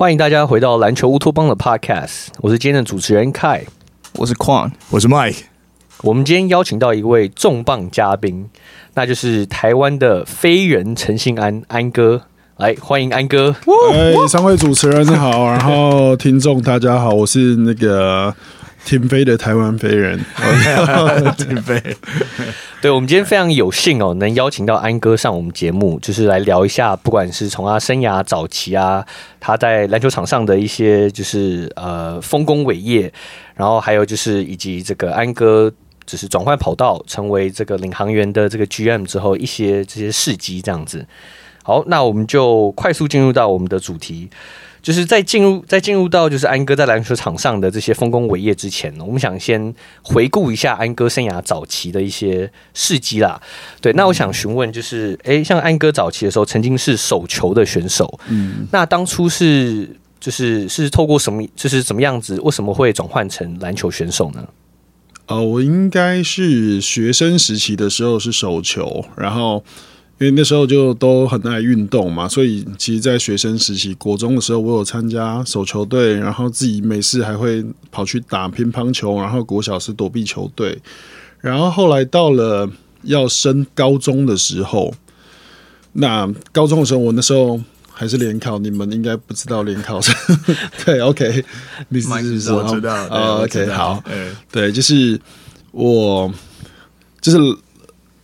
欢迎大家回到篮球乌托邦的 Podcast，我是今天的主持人 Kai，我是 Quan，我是 Mike。我们今天邀请到一位重磅嘉宾，那就是台湾的飞人陈信安安哥，来欢迎安哥。哎，三位主持人好，然后听众大家好，我是那个。停飞的台湾飞人，停飞。对，我们今天非常有幸哦，能邀请到安哥上我们节目，就是来聊一下，不管是从他生涯早期啊，他在篮球场上的一些就是呃丰功伟业，然后还有就是以及这个安哥只是转换跑道成为这个领航员的这个 GM 之后一些这些事迹这样子。好，那我们就快速进入到我们的主题。就是在进入在进入到就是安哥在篮球场上的这些丰功伟业之前呢，我们想先回顾一下安哥生涯早期的一些事迹啦。对，那我想询问就是，哎、欸，像安哥早期的时候曾经是手球的选手，嗯，那当初是就是是透过什么，就是怎么样子，为什么会转换成篮球选手呢？呃，我应该是学生时期的时候是手球，然后。因为那时候就都很爱运动嘛，所以其实，在学生时期，国中的时候，我有参加手球队，然后自己没事还会跑去打乒乓球，然后国小是躲避球队，然后后来到了要升高中的时候，那高中的时候，我那时候还是联考，你们应该不知道联考是？对，OK，你是我知道，OK，好，对，就是我，就是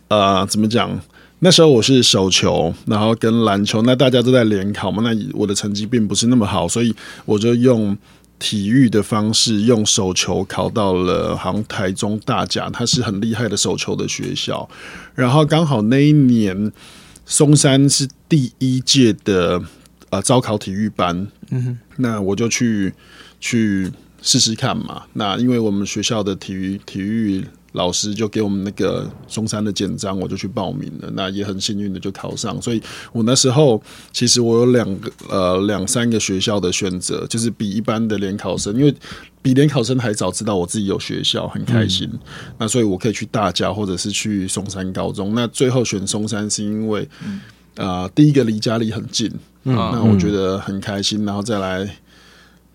呃，怎么讲？那时候我是手球，然后跟篮球，那大家都在联考嘛，那我的成绩并不是那么好，所以我就用体育的方式，用手球考到了好像台中大甲，它是很厉害的手球的学校。然后刚好那一年松山是第一届的呃招考体育班，嗯哼，那我就去去试试看嘛。那因为我们学校的体育体育。老师就给我们那个松山的简章，我就去报名了。那也很幸运的就考上，所以我那时候其实我有两个呃两三个学校的选择，就是比一般的联考生，因为比联考生还早知道我自己有学校，很开心。嗯、那所以我可以去大家或者是去松山高中。那最后选松山是因为啊、呃，第一个离家里很近，嗯，那我觉得很开心。然后再来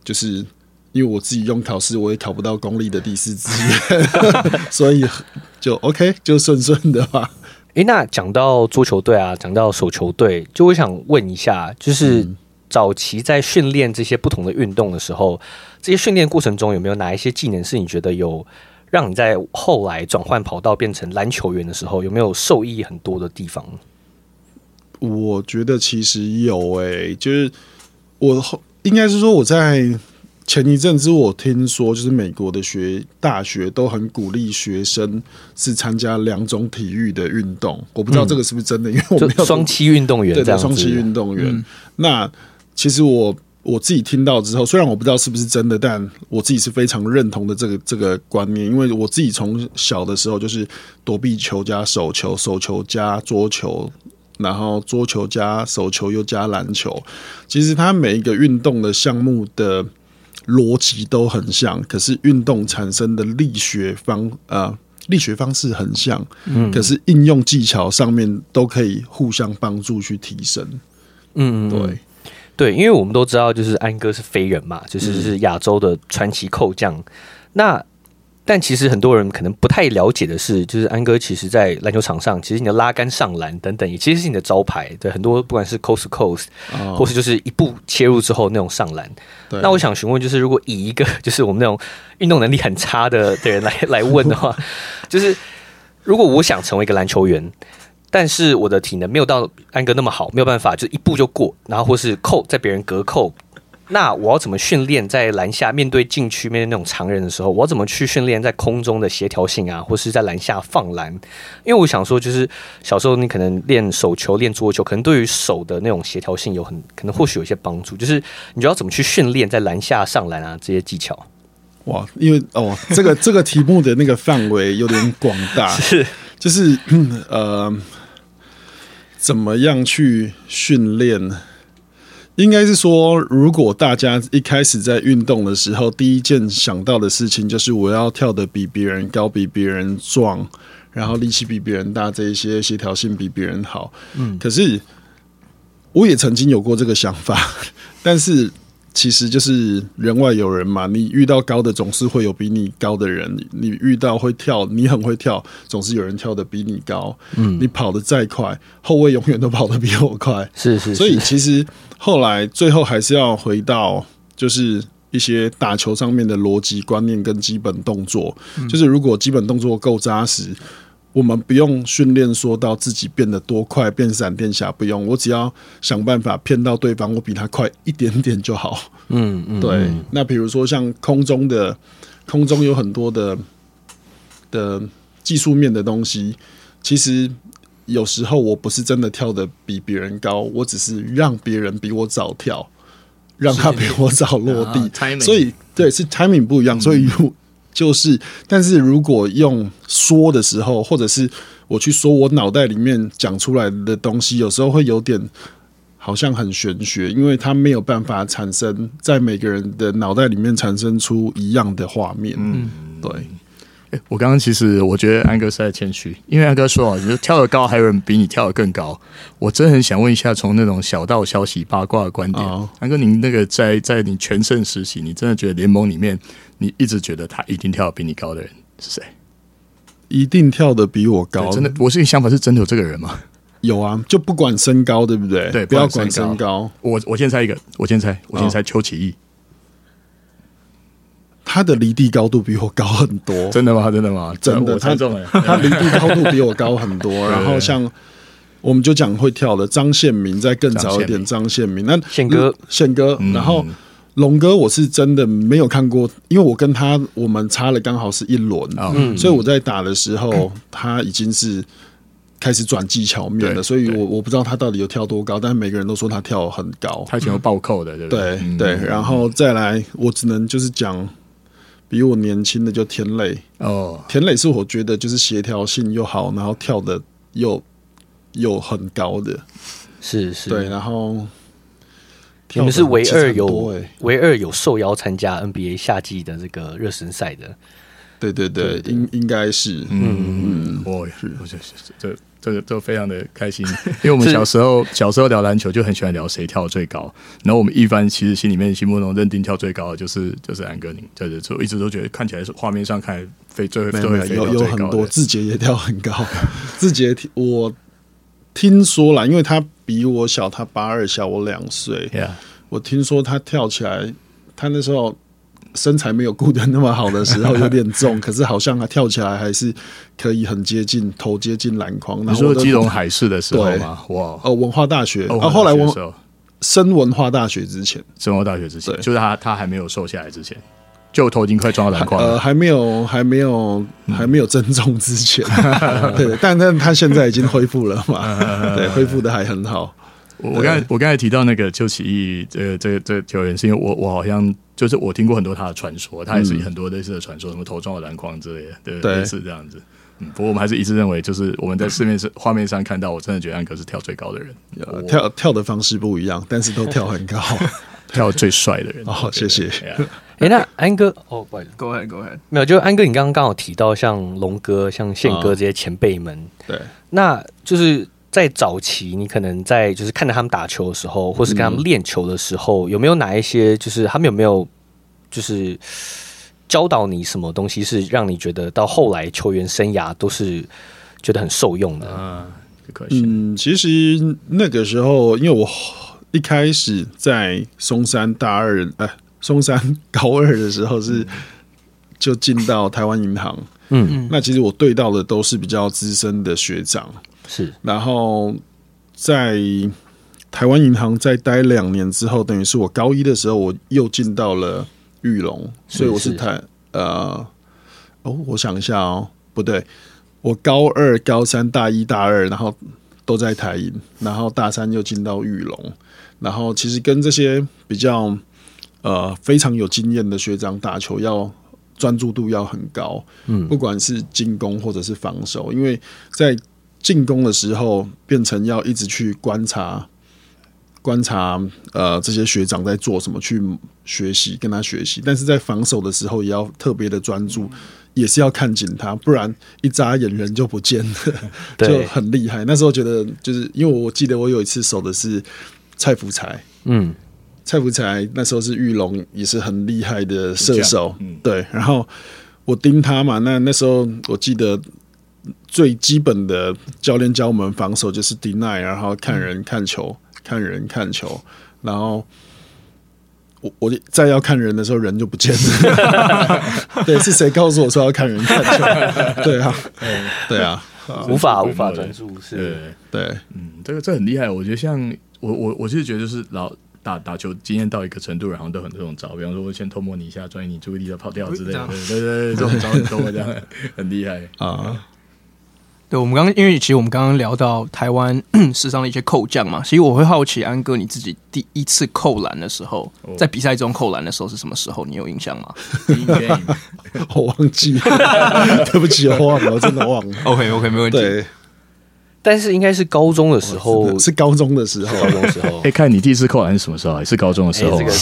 就是。因为我自己用考试，我也考不到公立的第四志愿，所以就 OK，就顺顺的吧。诶、欸，那讲到桌球队啊，讲到手球队，就我想问一下，就是早期在训练这些不同的运动的时候，这些训练过程中有没有哪一些技能是你觉得有让你在后来转换跑道变成篮球员的时候，有没有受益很多的地方？我觉得其实有诶、欸，就是我后应该是说我在。前一阵子我听说，就是美国的学大学都很鼓励学生是参加两种体育的运动。我不知道这个是不是真的，嗯、因为我没有双栖运动员，对的，双栖运动员。嗯、那其实我我自己听到之后，虽然我不知道是不是真的，但我自己是非常认同的这个这个观念，因为我自己从小的时候就是躲避球加手球，手球加桌球，然后桌球加手球又加篮球。其实它每一个运动的项目的。逻辑都很像，可是运动产生的力学方呃力学方式很像，嗯，可是应用技巧上面都可以互相帮助去提升。嗯，对对，因为我们都知道，就是安哥是飞人嘛，就是是亚洲的传奇扣将。嗯、那但其实很多人可能不太了解的是，就是安哥其实，在篮球场上，其实你的拉杆上篮等等，也其实是你的招牌。对，很多不管是 coast to coast，、哦、或是就是一步切入之后那种上篮。那我想询问，就是如果以一个就是我们那种运动能力很差的的人来来问的话，就是如果我想成为一个篮球员，但是我的体能没有到安哥那么好，没有办法就一步就过，然后或是扣在别人隔扣。那我要怎么训练在篮下面对禁区面对那种常人的时候，我要怎么去训练在空中的协调性啊，或是在篮下放篮？因为我想说，就是小时候你可能练手球、练桌球，可能对于手的那种协调性有很可能或许有一些帮助。就是你就要怎么去训练在篮下上篮啊这些技巧？哇，因为哦，这个这个题目的那个范围有点广大，是就是呃，怎么样去训练？应该是说，如果大家一开始在运动的时候，第一件想到的事情就是我要跳得比别人高，比别人壮，然后力气比别人大，这一些协调性比别人好。嗯，可是我也曾经有过这个想法，但是。其实就是人外有人嘛，你遇到高的总是会有比你高的人，你遇到会跳，你很会跳，总是有人跳得比你高。嗯，你跑得再快，后卫永远都跑得比我快。是是是，所以其实后来最后还是要回到就是一些打球上面的逻辑观念跟基本动作，嗯，就是如果基本动作够扎实。我们不用训练说到自己变得多快，变闪电侠不用，我只要想办法骗到对方，我比他快一点点就好。嗯嗯，对。那比如说像空中的，空中有很多的的技术面的东西，其实有时候我不是真的跳的比别人高，我只是让别人比我早跳，让他比我早落地。所以对，是 timing 不一样，所以。就是，但是如果用说的时候，或者是我去说我脑袋里面讲出来的东西，有时候会有点好像很玄学，因为它没有办法产生在每个人的脑袋里面产生出一样的画面。嗯，对。欸、我刚刚其实我觉得安哥是在谦虚，因为安哥说啊，你说跳得高还有人比你跳得更高。我真的很想问一下，从那种小道消息八卦的观点，哦、安哥，您那个在在你全盛时期，你真的觉得联盟里面，你一直觉得他一定跳得比你高的人是谁？一定跳得比我高？真的，我是你想法是真的有这个人吗？有啊，就不管身高，对不对？对，不要管身高。我我先猜一个，我先猜，我先猜邱启义。他的离地高度比我高很多，真的吗？真的吗？真的，他他离地高度比我高很多。然后像我们就讲会跳的张宪民，再更早一点张宪民，那宪哥宪哥，然后龙哥，我是真的没有看过，因为我跟他我们差了刚好是一轮，嗯，所以我在打的时候他已经是开始转技巧面了，所以我我不知道他到底有跳多高，但是每个人都说他跳很高，他以前有暴扣的，对不对？对对，然后再来，我只能就是讲。比我年轻的就田磊哦，田磊是我觉得就是协调性又好，然后跳的又又很高的，是是，对，然后你们是唯二有唯二有受邀参加 NBA 夏季的这个热身赛的，对对对，应应该是，嗯嗯，我也是，我就是这。这个都非常的开心，因为我们小时候小时候聊篮球就很喜欢聊谁跳最高，然后我们一般其实心里面心目中认定跳最高的就是就是安格宁，对对，就一直都觉得看起来是画面上看飞最会飞最有有很多志杰也跳很高，志杰我听说了，因为他比我小，他八二小我两岁.我听说他跳起来，他那时候。身材没有顾得那么好的时候有点重，可是好像他跳起来还是可以很接近头接近篮筐。你说基隆海事的时候吗？哇哦，文化大学，啊后后来我升文化大学之前，升文化大学之前，就是他他还没有瘦下来之前，就头已经快撞到篮筐了。呃，还没有还没有还没有增重之前，对，但但他现在已经恢复了嘛，对，恢复的还很好。我刚才我刚才提到那个邱启义，这个这个这个球员，是因为我我好像。就是我听过很多他的传说，他也是很多类似的传说，什么头撞到篮筐之类的，对，对，类似这样子。嗯，不过我们还是一致认为，就是我们在市面上画面上看到，我真的觉得安哥是跳最高的人，跳跳的方式不一样，但是都跳很高，跳最帅的人。哦，谢谢。哎，那 安哥，哦，不好意思，Go ahead，Go ahead。没有，就安哥，你刚刚刚好提到像龙哥、像宪哥这些前辈们，对，那就是。在早期，你可能在就是看着他们打球的时候，或是跟他们练球的时候，嗯、有没有哪一些就是他们有没有就是教导你什么东西，是让你觉得到后来球员生涯都是觉得很受用的？啊，嗯，其实那个时候，因为我一开始在松山大二，哎、呃，松山高二的时候是就进到台湾银行，嗯，那其实我对到的都是比较资深的学长，是，然后在。台湾银行再待两年之后，等于是我高一的时候，我又进到了裕隆，所以我是台呃哦，我想一下哦，不对，我高二、高三、大一、大二，然后都在台银，然后大三又进到裕隆，然后其实跟这些比较呃非常有经验的学长打球，要专注度要很高，嗯，不管是进攻或者是防守，因为在进攻的时候变成要一直去观察。观察呃这些学长在做什么，去学习跟他学习，但是在防守的时候也要特别的专注，也是要看紧他，不然一眨眼人就不见了，就很厉害。那时候觉得就是因为我记得我有一次守的是蔡福才，嗯，蔡福才那时候是玉龙也是很厉害的射手，嗯，对，然后我盯他嘛，那那时候我记得最基本的教练教我们防守就是 deny，然后看人看球。看人看球，然后我我再要看人的时候，人就不见了。对，是谁告诉我说要看人看球？对啊，对啊，无法无法专注，是，对，嗯，这个这很厉害。我觉得像我我我就是觉得就是老打打球经验到一个程度，然后都很这种招，比方说我先偷摸你一下，转移你注意力的跑掉之类的，对对对，这种招很多，这样很厉害啊。对，我们刚刚因为其实我们刚刚聊到台湾 史上的一些扣将嘛，其实我会好奇安哥你自己第一次扣篮的时候，在比赛中扣篮的时候是什么时候？你有印象吗？我忘记了，对不起，我忘了，我真的忘了。OK OK，没问题。对。但是应该是高中的时候，是高中的时候，高中的时候。哎，看你第一次扣篮是什么时候？还是高中的时候？这个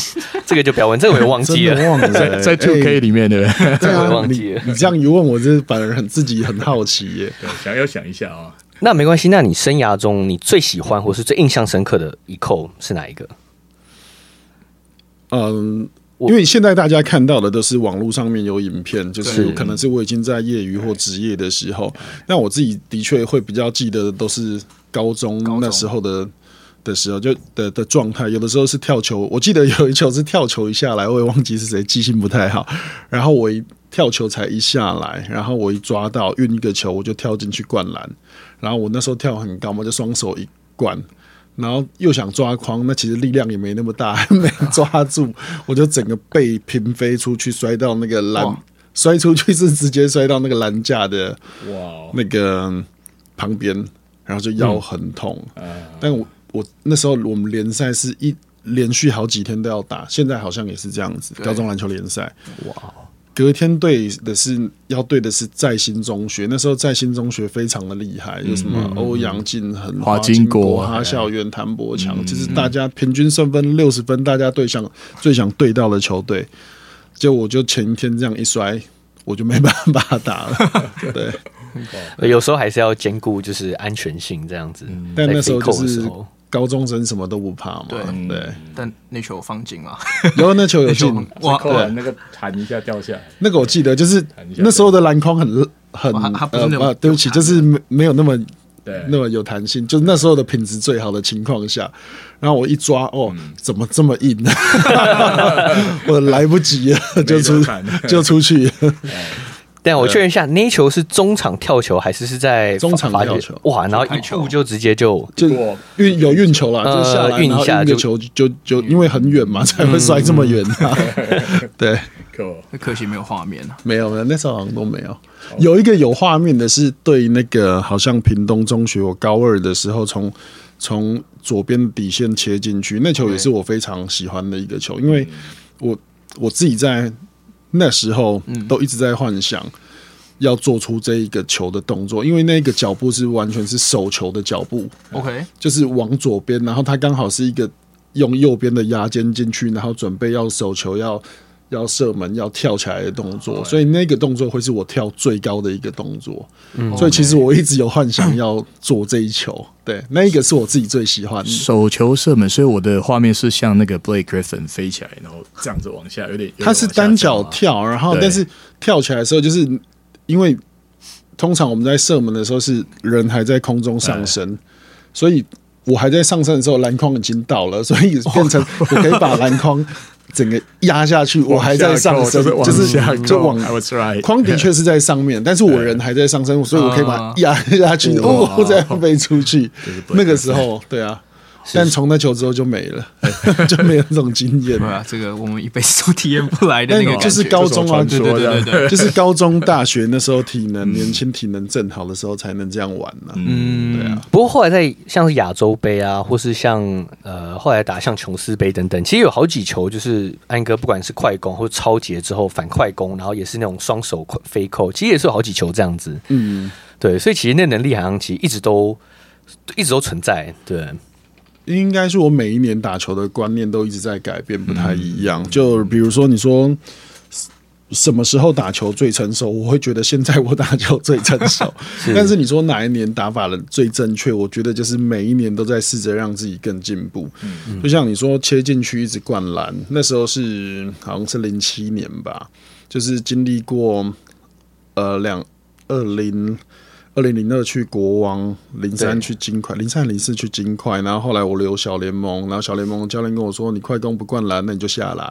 这个就不要问，这个我也忘记了，忘了，在 Two K 里面对不对？这个我也忘记了。你这样一问，我这反而很自己很好奇耶。对，想要想一下啊。那没关系，那你生涯中你最喜欢或是最印象深刻的一扣是哪一个？嗯。因为现在大家看到的都是网络上面有影片，就是可能是我已经在业余或职业的时候，那我自己的确会比较记得的都是高中那时候的的时候就的的状态。有的时候是跳球，我记得有一球是跳球一下来，我也忘记是谁，记性不太好。然后我一跳球才一下来，然后我一抓到运一个球，我就跳进去灌篮。然后我那时候跳很高嘛，就双手一灌。然后又想抓框，那其实力量也没那么大，没抓住，我就整个背平飞出去，摔到那个篮，摔出去是直接摔到那个篮架的哇，那个旁边，然后就腰很痛。但我我那时候我们联赛是一连续好几天都要打，现在好像也是这样子，高中篮球联赛。哇。隔天对的是要对的是在新中学，那时候在新中学非常的厉害，有什么欧阳靖恒、华金国、哈校园、谭博强，就是大家平均胜分六十分，大家对想最想对到的球队。就我就前一天这样一摔，我就没办法打了。对，有时候还是要兼顾就是安全性这样子。但那时候就是。高中生什么都不怕嘛？对。对，但那球放进啊，然后那球有进，哇！对，那个弹一下掉下来，那个我记得，就是那时候的篮筐很很呃，对不起，就是没没有那么对。那么有弹性，就是那时候的品质最好的情况下，然后我一抓，哦，怎么这么硬？我来不及了，就出就出去。但我确认一下，那一球是中场跳球还是是在中场跳球？哇，然后一步就直接就就运有运球了，就下来运一下就球就就因为很远嘛，才会摔这么远。对，可可惜没有画面，没有没有，那时候好像都没有。有一个有画面的是对那个好像屏东中学，我高二的时候从从左边底线切进去，那球也是我非常喜欢的一个球，因为我我自己在。那时候都一直在幻想要做出这一个球的动作，因为那个脚步是完全是手球的脚步。OK，就是往左边，然后他刚好是一个用右边的压肩进去，然后准备要手球要要射门、要跳起来的动作，所以那个动作会是我跳最高的一个动作。嗯，所以其实我一直有幻想要做这一球。对，那一个是我自己最喜欢的手球射门，所以我的画面是像那个 Blake Griffin 飞起来，然后这样子往下，有点。他是单脚跳，然后但是跳起来的时候，就是因为通常我们在射门的时候是人还在空中上升，所以我还在上升的时候，篮筐已经到了，所以变成我可以把篮筐。整个压下去，我还在上升，就是就往框的确是在上面，但是我人还在上升，所以我可以把它压下去，我再飞出去。那个时候，对啊。但从那球之后就没了，就没有那种经验。对啊，这个我们一辈子都体验不来的那个，就是高中啊，对对对对，就是高中、大学那时候体能 年轻、体能正好的时候才能这样玩呢。嗯，对啊。不过后来在像是亚洲杯啊，或是像呃后来打像琼斯杯等等，其实有好几球就是安哥不管是快攻或超节之后反快攻，然后也是那种双手飞扣，其实也是有好几球这样子。嗯，对，所以其实那能力好像其实一直都一直都存在。对。应该是我每一年打球的观念都一直在改变，不太一样。就比如说，你说什么时候打球最成熟？我会觉得现在我打球最成熟。但是你说哪一年打法的最正确？我觉得就是每一年都在试着让自己更进步。就像你说切进去一直灌篮，那时候是好像是零七年吧，就是经历过呃两二零。二零零二去国王，零三去金块，零三零四去金块，然后后来我留小联盟，然后小联盟教练跟我说：“你快攻不灌篮，那你就下来；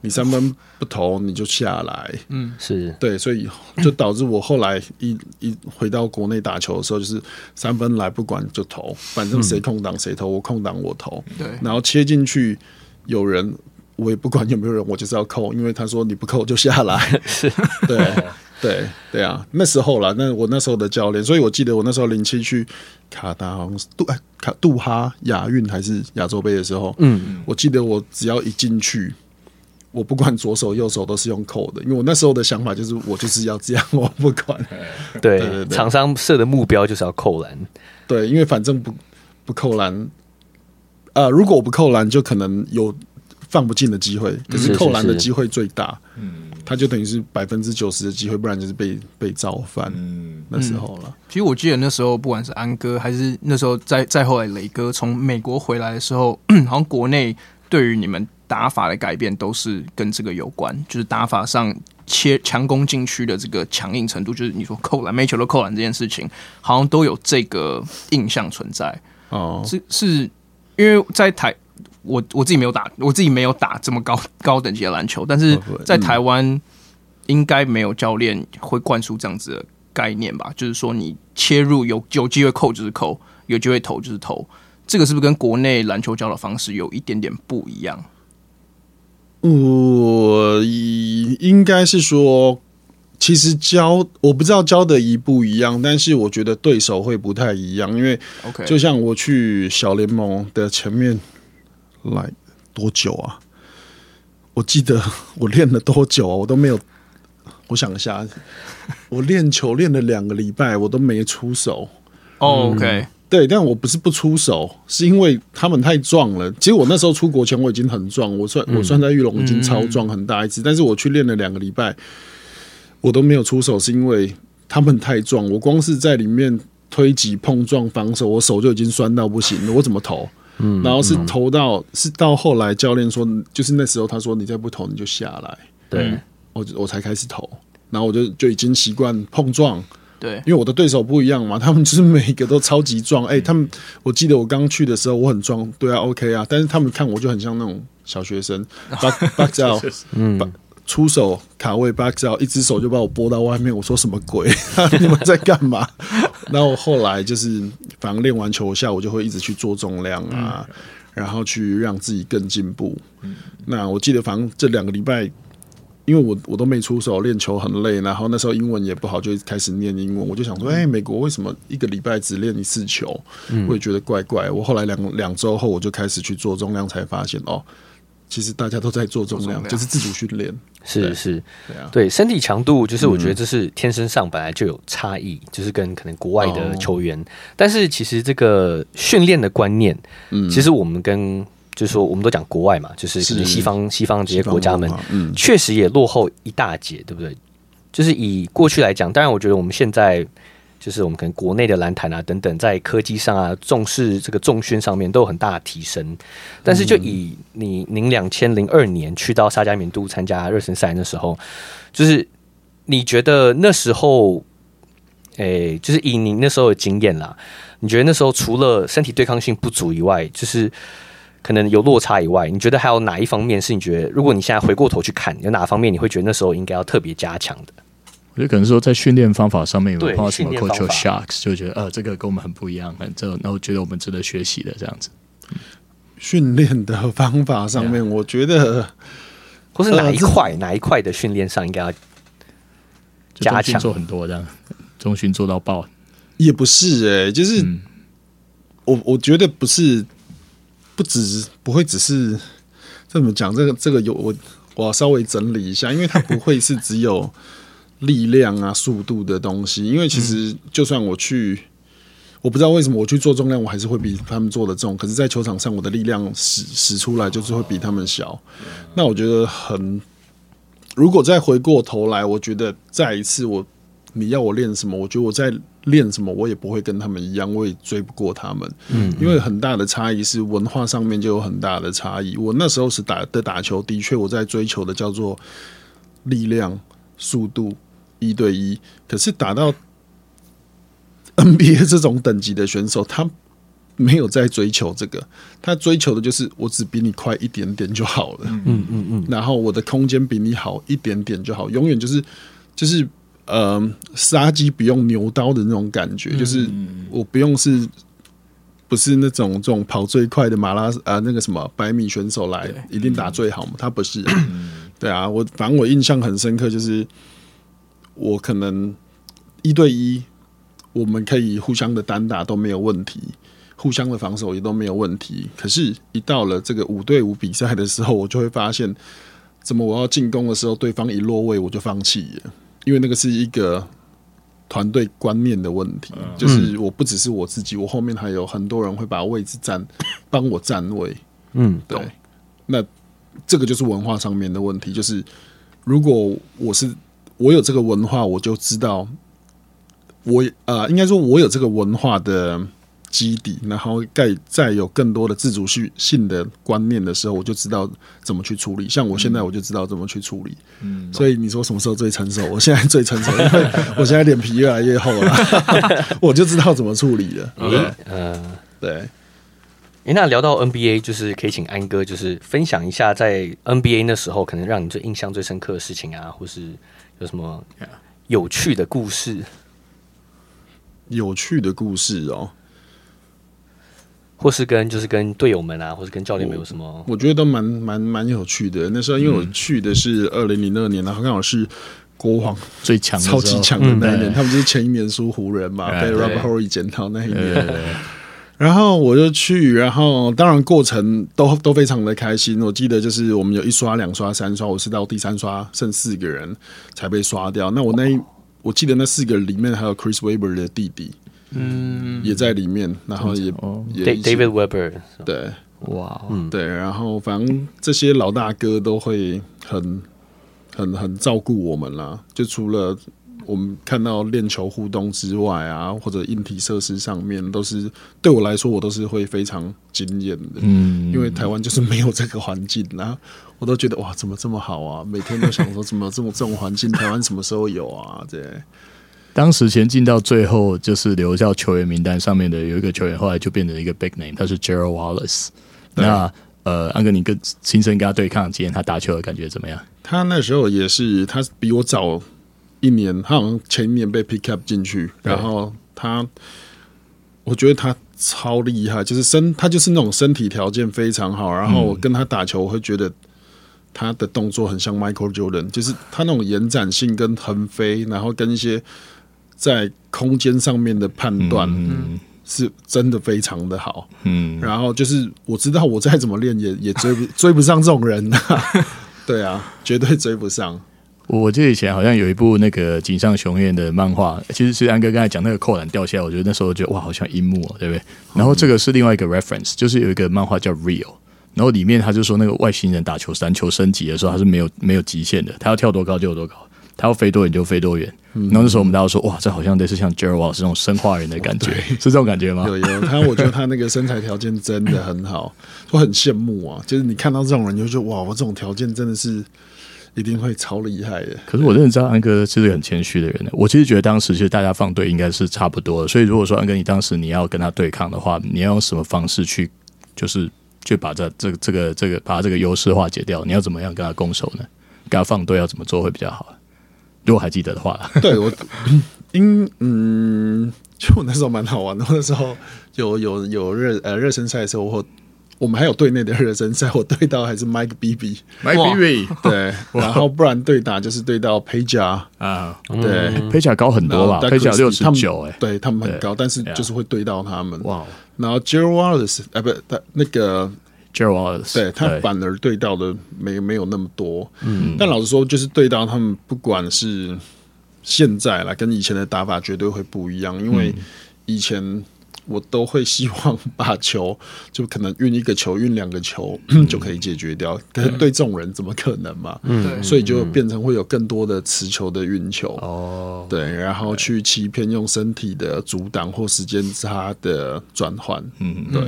你三分不投，你就下来。”嗯，是对，所以就导致我后来一一回到国内打球的时候，就是三分来不管就投，反正谁空档谁投，我空档我投。对，然后切进去有人，我也不管有没有人，我就是要扣，因为他说你不扣就下来。是，对。对对啊，那时候啦，那我那时候的教练，所以我记得我那时候零七去卡达，好像是杜哎卡杜哈亚运还是亚洲杯的时候，嗯，我记得我只要一进去，我不管左手右手都是用扣的，因为我那时候的想法就是我就是要这样，我不管。对，对对对，厂商设的目标就是要扣篮。对，因为反正不不扣篮，啊、呃，如果我不扣篮，就可能有放不进的机会，可是扣篮的机会最大。嗯。他就等于是百分之九十的机会，不然就是被被造反。嗯，那时候了、嗯。其实我记得那时候，不管是安哥还是那时候再再后来雷哥从美国回来的时候，好像国内对于你们打法的改变都是跟这个有关，就是打法上切强攻禁区的这个强硬程度，就是你说扣篮，每球都扣篮这件事情，好像都有这个印象存在。哦，是是因为在台。我我自己没有打，我自己没有打这么高高等级的篮球，但是在台湾应该没有教练会灌输这样子的概念吧？就是说你切入有有机会扣就是扣，有机会投就是投，这个是不是跟国内篮球教的方式有一点点不一样？我应该是说，其实教我不知道教的一不一样，但是我觉得对手会不太一样，因为 OK，就像我去小联盟的前面。来多久啊？我记得 我练了多久啊？我都没有。我想一下，我练球练了两个礼拜，我都没出手。Oh, OK，对，但我不是不出手，是因为他们太壮了。其实我那时候出国前我已经很壮，我算我算在玉龙已经超壮很大一只，但是我去练了两个礼拜，我都没有出手，是因为他们太壮。我光是在里面推挤、碰撞、防守，我手就已经酸到不行了。我怎么投？嗯，然后是投到、嗯、是到后来教练说，就是那时候他说，你再不投你就下来，对，我我才开始投，然后我就就已经习惯碰撞，对，因为我的对手不一样嘛，他们就是每一个都超级壮，哎、欸，他们我记得我刚去的时候我很壮，对啊，OK 啊，但是他们看我就很像那种小学生，back back out，嗯。出手卡位 back out，一只手就把我拨到外面。我说什么鬼？你们在干嘛？然后后来就是，反正练完球下我就会一直去做重量啊，然后去让自己更进步。那我记得，反正这两个礼拜，因为我我都没出手练球很累，然后那时候英文也不好，就开始念英文。我就想说，哎，美国为什么一个礼拜只练一次球？我也觉得怪怪。我后来两两周后，我就开始去做重量，才发现哦。其实大家都在做重量，就是自主训练。是是，对啊，对身体强度，就是我觉得这是天生上本来就有差异，就是跟可能国外的球员。但是其实这个训练的观念，嗯，其实我们跟就是说我们都讲国外嘛，就是可能西方西方这些国家们，嗯，确实也落后一大截，对不对？就是以过去来讲，当然我觉得我们现在。就是我们可能国内的篮坛啊等等，在科技上啊，重视这个重训上面都有很大的提升。但是就以你您两千零二年去到沙加缅度参加热身赛的时候，就是你觉得那时候，诶、就是以您那时候的经验啦，你觉得那时候除了身体对抗性不足以外，就是可能有落差以外，你觉得还有哪一方面是你觉得，如果你现在回过头去看，有哪方面你会觉得那时候应该要特别加强的？我觉得可能说在训练方法上面有没有碰到什么 culture shocks，就觉得呃这个跟我们很不一样，这那我觉得我们值得学习的这样子。训练的方法上面，我觉得或是哪一块、呃、哪一块的训练上应该要加强做很多这样，中训做到爆也不是哎、欸，就是、嗯、我我觉得不是不只不会只是这么讲，这个这个有我我要稍微整理一下，因为它不会是只有。力量啊，速度的东西，因为其实就算我去，嗯、我不知道为什么我去做重量，我还是会比他们做的重。可是，在球场上，我的力量使使出来就是会比他们小。那我觉得很，如果再回过头来，我觉得再一次我你要我练什么，我觉得我在练什么，我也不会跟他们一样，我也追不过他们。嗯，因为很大的差异是文化上面就有很大的差异。我那时候是打的打球，的确我在追求的叫做力量、速度。一对一，可是打到 NBA 这种等级的选手，他没有在追求这个，他追求的就是我只比你快一点点就好了。嗯嗯嗯，然后我的空间比你好一点点就好，永远就是就是呃，杀鸡不用牛刀的那种感觉，就是我不用是不是那种这种跑最快的马拉啊那个什么百米选手来一定打最好嘛？他不是，对啊，我反正我印象很深刻，就是。我可能一对一，我们可以互相的单打都没有问题，互相的防守也都没有问题。可是，一到了这个五对五比赛的时候，我就会发现，怎么我要进攻的时候，对方一落位我就放弃了，因为那个是一个团队观念的问题，就是我不只是我自己，我后面还有很多人会把位置占，帮我占位。嗯，对。那这个就是文化上面的问题，就是如果我是。我有这个文化，我就知道我呃，应该说，我有这个文化的基底，然后再再有更多的自主性性的观念的时候，我就知道怎么去处理。像我现在，我就知道怎么去处理。嗯，所以你说什么时候最成熟？我现在最成熟，因为 我现在脸皮越来越厚了，我就知道怎么处理了。嗯，呃，对。诶，那聊到 NBA，就是可以请安哥，就是分享一下在 NBA 那时候，可能让你最印象最深刻的事情啊，或是。有什么有趣的故事？有趣的故事哦，或是跟就是跟队友们啊，或是跟教练们有什么？我，我觉得都蛮蛮蛮有趣的。那时候因为我去的是二零零二年，然后刚好是国王最强、超级强的那一年，他们就是前一年输湖人嘛，被 Robert Horry 捡到那一年。然后我就去，然后当然过程都都非常的开心。我记得就是我们有一刷、两刷、三刷，我是到第三刷剩四个人才被刷掉。那我那一我记得那四个里面还有 Chris Webber 的弟弟，嗯，也在里面。然后也也 David Webber，对，哇，对。然后反正这些老大哥都会很很很照顾我们啦，就除了。我们看到练球互动之外啊，或者硬体设施上面，都是对我来说，我都是会非常惊艳的。嗯，因为台湾就是没有这个环境，然后我都觉得哇，怎么这么好啊？每天都想说，怎么 这么这种环境，台湾什么时候有啊？对。当时前进到最后，就是留下球员名单上面的有一个球员，后来就变成一个 big name，他是 Gerald Wallace。那呃，安哥，你跟亲身跟他对抗，今天他打球的感觉怎么样？他那时候也是，他比我早。一年，他好像前一年被 pick up 进去，然后他，我觉得他超厉害，就是身他就是那种身体条件非常好，然后我跟他打球，我会觉得他的动作很像 Michael Jordan，就是他那种延展性跟横飞，然后跟一些在空间上面的判断，是真的非常的好。嗯，然后就是我知道我再怎么练也也追不追不上这种人，对啊，绝对追不上。我记得以前好像有一部那个井上雄彦的漫画，其实是安哥刚才讲那个扣篮掉下来，我觉得那时候觉得哇，好像樱木哦，对不对？然后这个是另外一个 reference，就是有一个漫画叫 Real，然后里面他就说，那个外星人打球篮球升级的时候，他是没有没有极限的，他要跳多高就有多高，他要飞多远就飞多远。嗯、然后那时候我们大家说，哇，这好像类似像 Jerry Wallace 这种生化人的感觉，是这种感觉吗？有有，他我觉得他那个身材条件真的很好，我很羡慕啊。就是你看到这种人，就觉得哇，我这种条件真的是。一定会超厉害的。可是我认识知道安哥是个很谦虚的人。我其实觉得当时其实大家放对应该是差不多的。所以如果说安哥你当时你要跟他对抗的话，你要用什么方式去，就是去把这这个这个这个把这个优势化解掉？你要怎么样跟他攻守呢？跟他放对要怎么做会比较好？如果还记得的话，对我因嗯，就我那时候蛮好玩的。我那时候有有有热呃热身赛的时候或。我们还有队内的热身赛，我对到还是 Mike Bibby，Mike Bibby，对，然后不然对打就是对到 Peja 啊，对，Peja 高很多吧？Peja 六十九，哎，对他们很高，但是就是会对到他们。哇，然后 Gerald Wallace，哎，不，他那个 Gerald Wallace，对他反而对到的没没有那么多。嗯，但老实说，就是对到他们，不管是现在啦，跟以前的打法绝对会不一样，因为以前。我都会希望把球，就可能运一个球，运两个球 就可以解决掉。可是对这种人怎么可能嘛？嗯，所以就变成会有更多的持球的运球。哦，对，然后去欺骗用身体的阻挡或时间差的转换。嗯，对，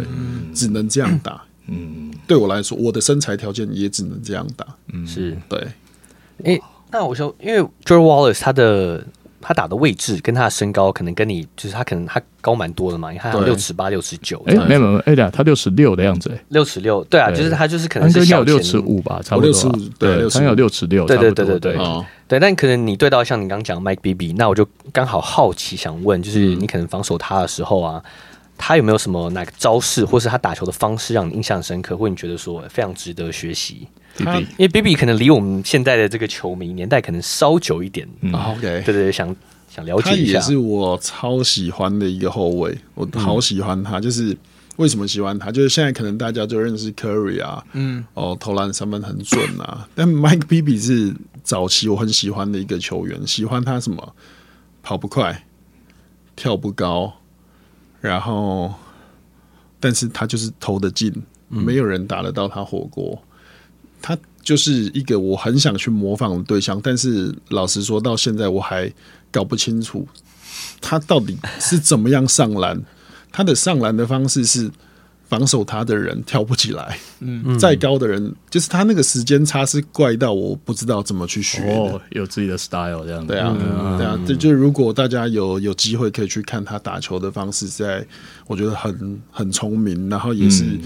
只能这样打。嗯，对我来说，我的身材条件也只能这样打。嗯，是对。哎，那我说，因为 Gerald Wallace 他的。他打的位置跟他的身高可能跟你，就是他可能他高蛮多的嘛，你看他六尺八、六尺九，哎，没有没有，哎呀，他六尺六的样子，六尺六，对啊，就是他就是可能是小六尺五吧，差不多六尺五，对，他有六尺六，对对对对对，对，但可能你对到像你刚刚讲 Mike Bibby，那我就刚好好奇想问，就是你可能防守他的时候啊，他有没有什么哪个招式，或是他打球的方式让你印象深刻，或你觉得说非常值得学习？他因为 Bibby 可能离我们现在的这个球迷年代可能稍久一点，OK，对对对，想。想了解一下，他也是我超喜欢的一个后卫，我好喜欢他。就是为什么喜欢他？就是现在可能大家就认识 Curry 啊，嗯，哦，投篮三分很准啊。但 Mike Bibby 是早期我很喜欢的一个球员，喜欢他什么？跑不快，跳不高，然后，但是他就是投得进，没有人打得到他火锅。他就是一个我很想去模仿的对象，但是老实说，到现在我还。搞不清楚他到底是怎么样上篮，他的上篮的方式是防守他的人跳不起来，嗯，再高的人就是他那个时间差是怪到我不知道怎么去学，哦，有自己的 style 这样子，对啊，嗯、对啊，这就如果大家有有机会可以去看他打球的方式，在我觉得很很聪明，然后也是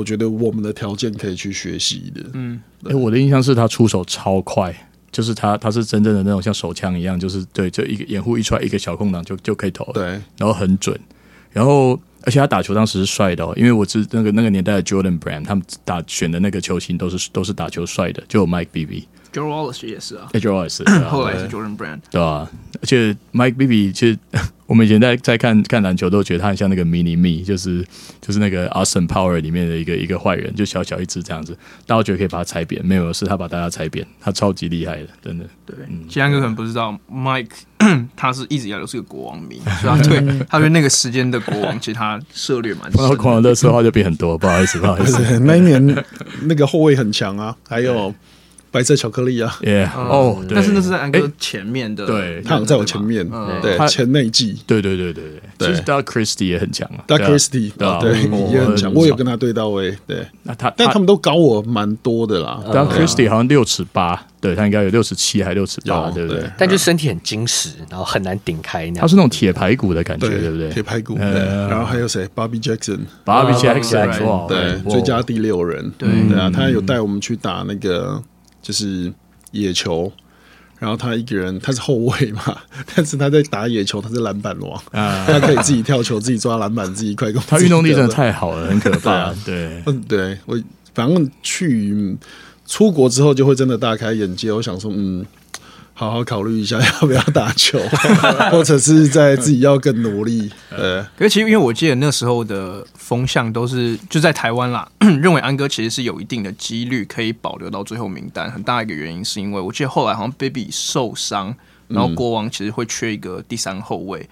我觉得我们的条件可以去学习的，嗯，哎，我的印象是他出手超快。就是他，他是真正的那种像手枪一样，就是对，就一个掩护一出来，一个小空档就就可以投，对，然后很准，然后而且他打球当时是帅的哦，因为我是那个那个年代的 Jordan Brand，他们打选的那个球星都是都是打球帅的，就有 Mike Bibby，Gerald Wallace 也是啊，Gerald Wallace 后来是 Jordan Brand，对啊，而且 Mike Bibby 其实。我们以前在在看看篮球，都觉得他很像那个 Mini Me，就是就是那个 Austin Power 里面的一个一个坏人，就小小一只这样子。大家觉得可以把他踩扁，没有，是他把大家踩扁，他超级厉害的，真的。对，其他哥可能不知道，Mike 他是一直以来都是个国王迷，所以他对他对那个时间的国王，其实他涉猎蛮深。然后狂热的话就变很多，不好意思，不好意思。那一年那个后卫很强啊，还有。白色巧克力啊，哦，但是那是在安哥前面的，对，他在我前面，对，前那一季，对对对对。对，其实 Doug Christie 也很强啊，Doug Christie 对，也很强，我有跟他对到位，对，那他，但他们都高我蛮多的啦，Doug Christie 好像六尺八，对他应该有六尺七还六尺八，对不对？但就身体很精实，然后很难顶开，他是那种铁排骨的感觉，对不对？铁排骨，然后还有谁？Bobby Jackson，Bobby Jackson，对，最佳第六人，对。对啊，他有带我们去打那个。就是野球，然后他一个人，他是后卫嘛，但是他在打野球，他是篮板王啊，他可以自己跳球，自己抓篮板，自己快攻。他运动力真的太好了，很可怕。对，嗯，对我反正去出国之后就会真的大开眼界。我想说，嗯。好好考虑一下要不要打球，或者是在自己要更努力。呃，可是其实因为我记得那时候的风向都是就在台湾啦，认为安哥其实是有一定的几率可以保留到最后名单。很大一个原因是因为我记得后来好像 Baby 受伤，然后国王其实会缺一个第三后卫。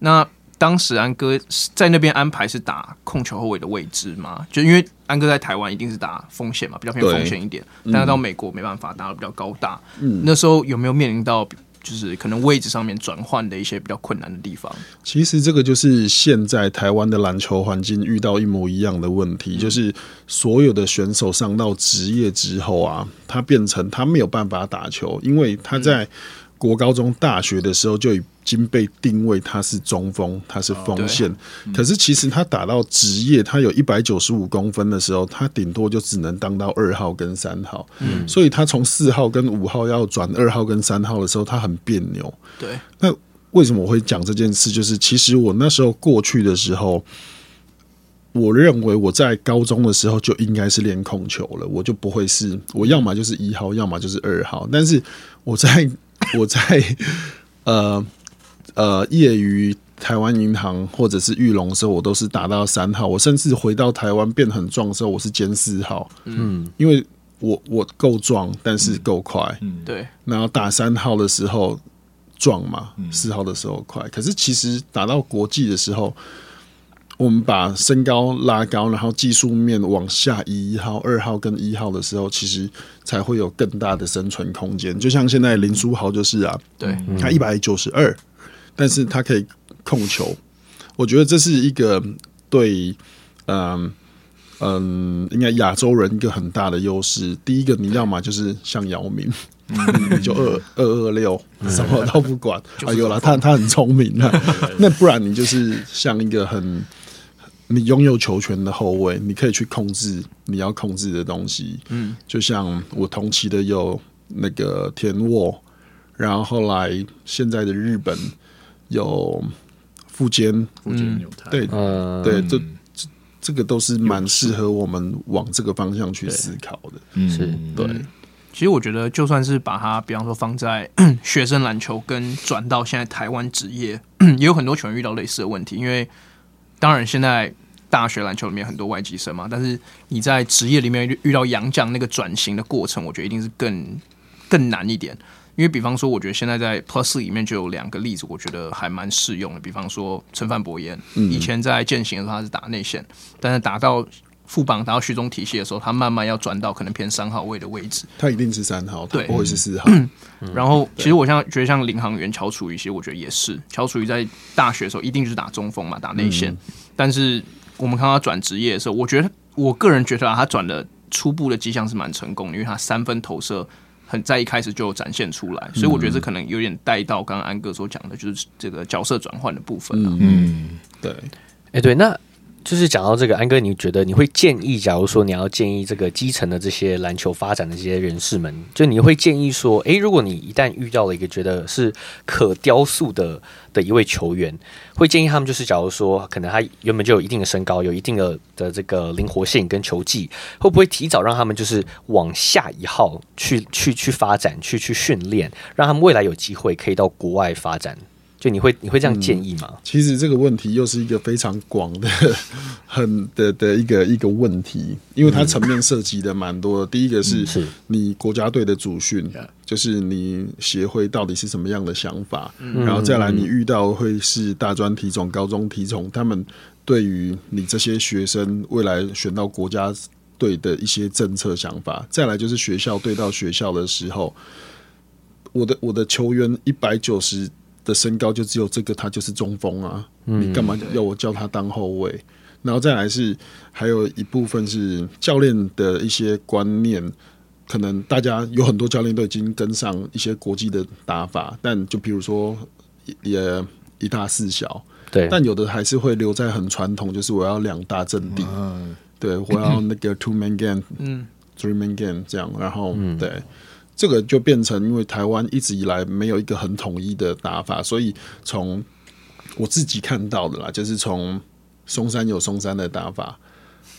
那当时安哥在那边安排是打控球后卫的位置吗？就因为安哥在台湾一定是打锋线嘛，比较偏锋线一点。但是到美国没办法打的比较高大。嗯，那时候有没有面临到就是可能位置上面转换的一些比较困难的地方？其实这个就是现在台湾的篮球环境遇到一模一样的问题，嗯、就是所有的选手上到职业之后啊，他变成他没有办法打球，因为他在国高中、大学的时候就已经被定位他是中锋，他是锋线。哦嗯、可是其实他打到职业，他有一百九十五公分的时候，他顶多就只能当到二号跟三号。嗯，所以他从四号跟五号要转二号跟三号的时候，他很别扭。对，那为什么我会讲这件事？就是其实我那时候过去的时候，我认为我在高中的时候就应该是练控球了，我就不会是我要么就是一号，要么就是二号。但是我在 我在呃呃业余台湾银行或者是玉龙的时候，我都是打到三号。我甚至回到台湾变很壮的时候，我是兼四号。嗯，因为我我够壮，但是够快。嗯，对。然后打三号的时候壮嘛，四号的时候快。可是其实打到国际的时候。我们把身高拉高，然后技术面往下移一号、二号跟一号的时候，其实才会有更大的生存空间。就像现在林书豪就是啊，对，他一百九十二，但是他可以控球。我觉得这是一个对，嗯嗯，应该亚洲人一个很大的优势。第一个，你要么就是像姚明，你就二二二六，什么都不管。哎有了，他他很聪明啊，那不然你就是像一个很。你拥有球权的后卫，你可以去控制你要控制的东西。嗯，就像我同期的有那个田沃，然后后来现在的日本有富坚，富坚牛太，对，嗯、对，这这这个都是蛮适合我们往这个方向去思考的。嗯，是对。其实我觉得，就算是把它，比方说放在 学生篮球，跟转到现在台湾职业，也有很多球员遇到类似的问题，因为。当然，现在大学篮球里面很多外籍生嘛，但是你在职业里面遇到洋将那个转型的过程，我觉得一定是更更难一点。因为比方说，我觉得现在在 Plus 里面就有两个例子，我觉得还蛮适用的。比方说陈范博彦，以前在践行的时候他是打内线，但是打到副榜打到徐中体系的时候，他慢慢要转到可能偏三号位的位置。他一定是三号，对，不会是四号。然后，其实我现在觉得像领航员乔楚瑜，其实我觉得也是乔楚瑜在大学的时候一定就是打中锋嘛，打内线。嗯、但是我们看到他转职业的时候，我觉得我个人觉得啊，他转的初步的迹象是蛮成功的，因为他三分投射很在一开始就展现出来，所以我觉得这可能有点带到刚刚安哥所讲的，就是这个角色转换的部分、啊、嗯，嗯，对，哎，对，那。就是讲到这个，安哥，你觉得你会建议，假如说你要建议这个基层的这些篮球发展的这些人士们，就你会建议说，诶，如果你一旦遇到了一个觉得是可雕塑的的一位球员，会建议他们就是，假如说可能他原本就有一定的身高，有一定的的这个灵活性跟球技，会不会提早让他们就是往下一号去去去发展，去去训练，让他们未来有机会可以到国外发展？就你会你会这样建议吗？嗯，其实这个问题又是一个非常广的、很的的一个一个问题，因为它层面涉及的蛮多的。第一个是你国家队的主训，就是你协会到底是什么样的想法，然后再来你遇到会是大专体总、高中体总，他们对于你这些学生未来选到国家队的一些政策想法，再来就是学校对到学校的时候，我的我的球员一百九十。的身高就只有这个，他就是中锋啊！嗯、你干嘛要我叫他当后卫？然后再来是还有一部分是教练的一些观念，可能大家有很多教练都已经跟上一些国际的打法，但就比如说也一大四小，对，但有的还是会留在很传统，就是我要两大阵地，嗯、对，我要那个 two man game，嗯，three man game 这样，然后、嗯、对。这个就变成，因为台湾一直以来没有一个很统一的打法，所以从我自己看到的啦，就是从松山有松山的打法，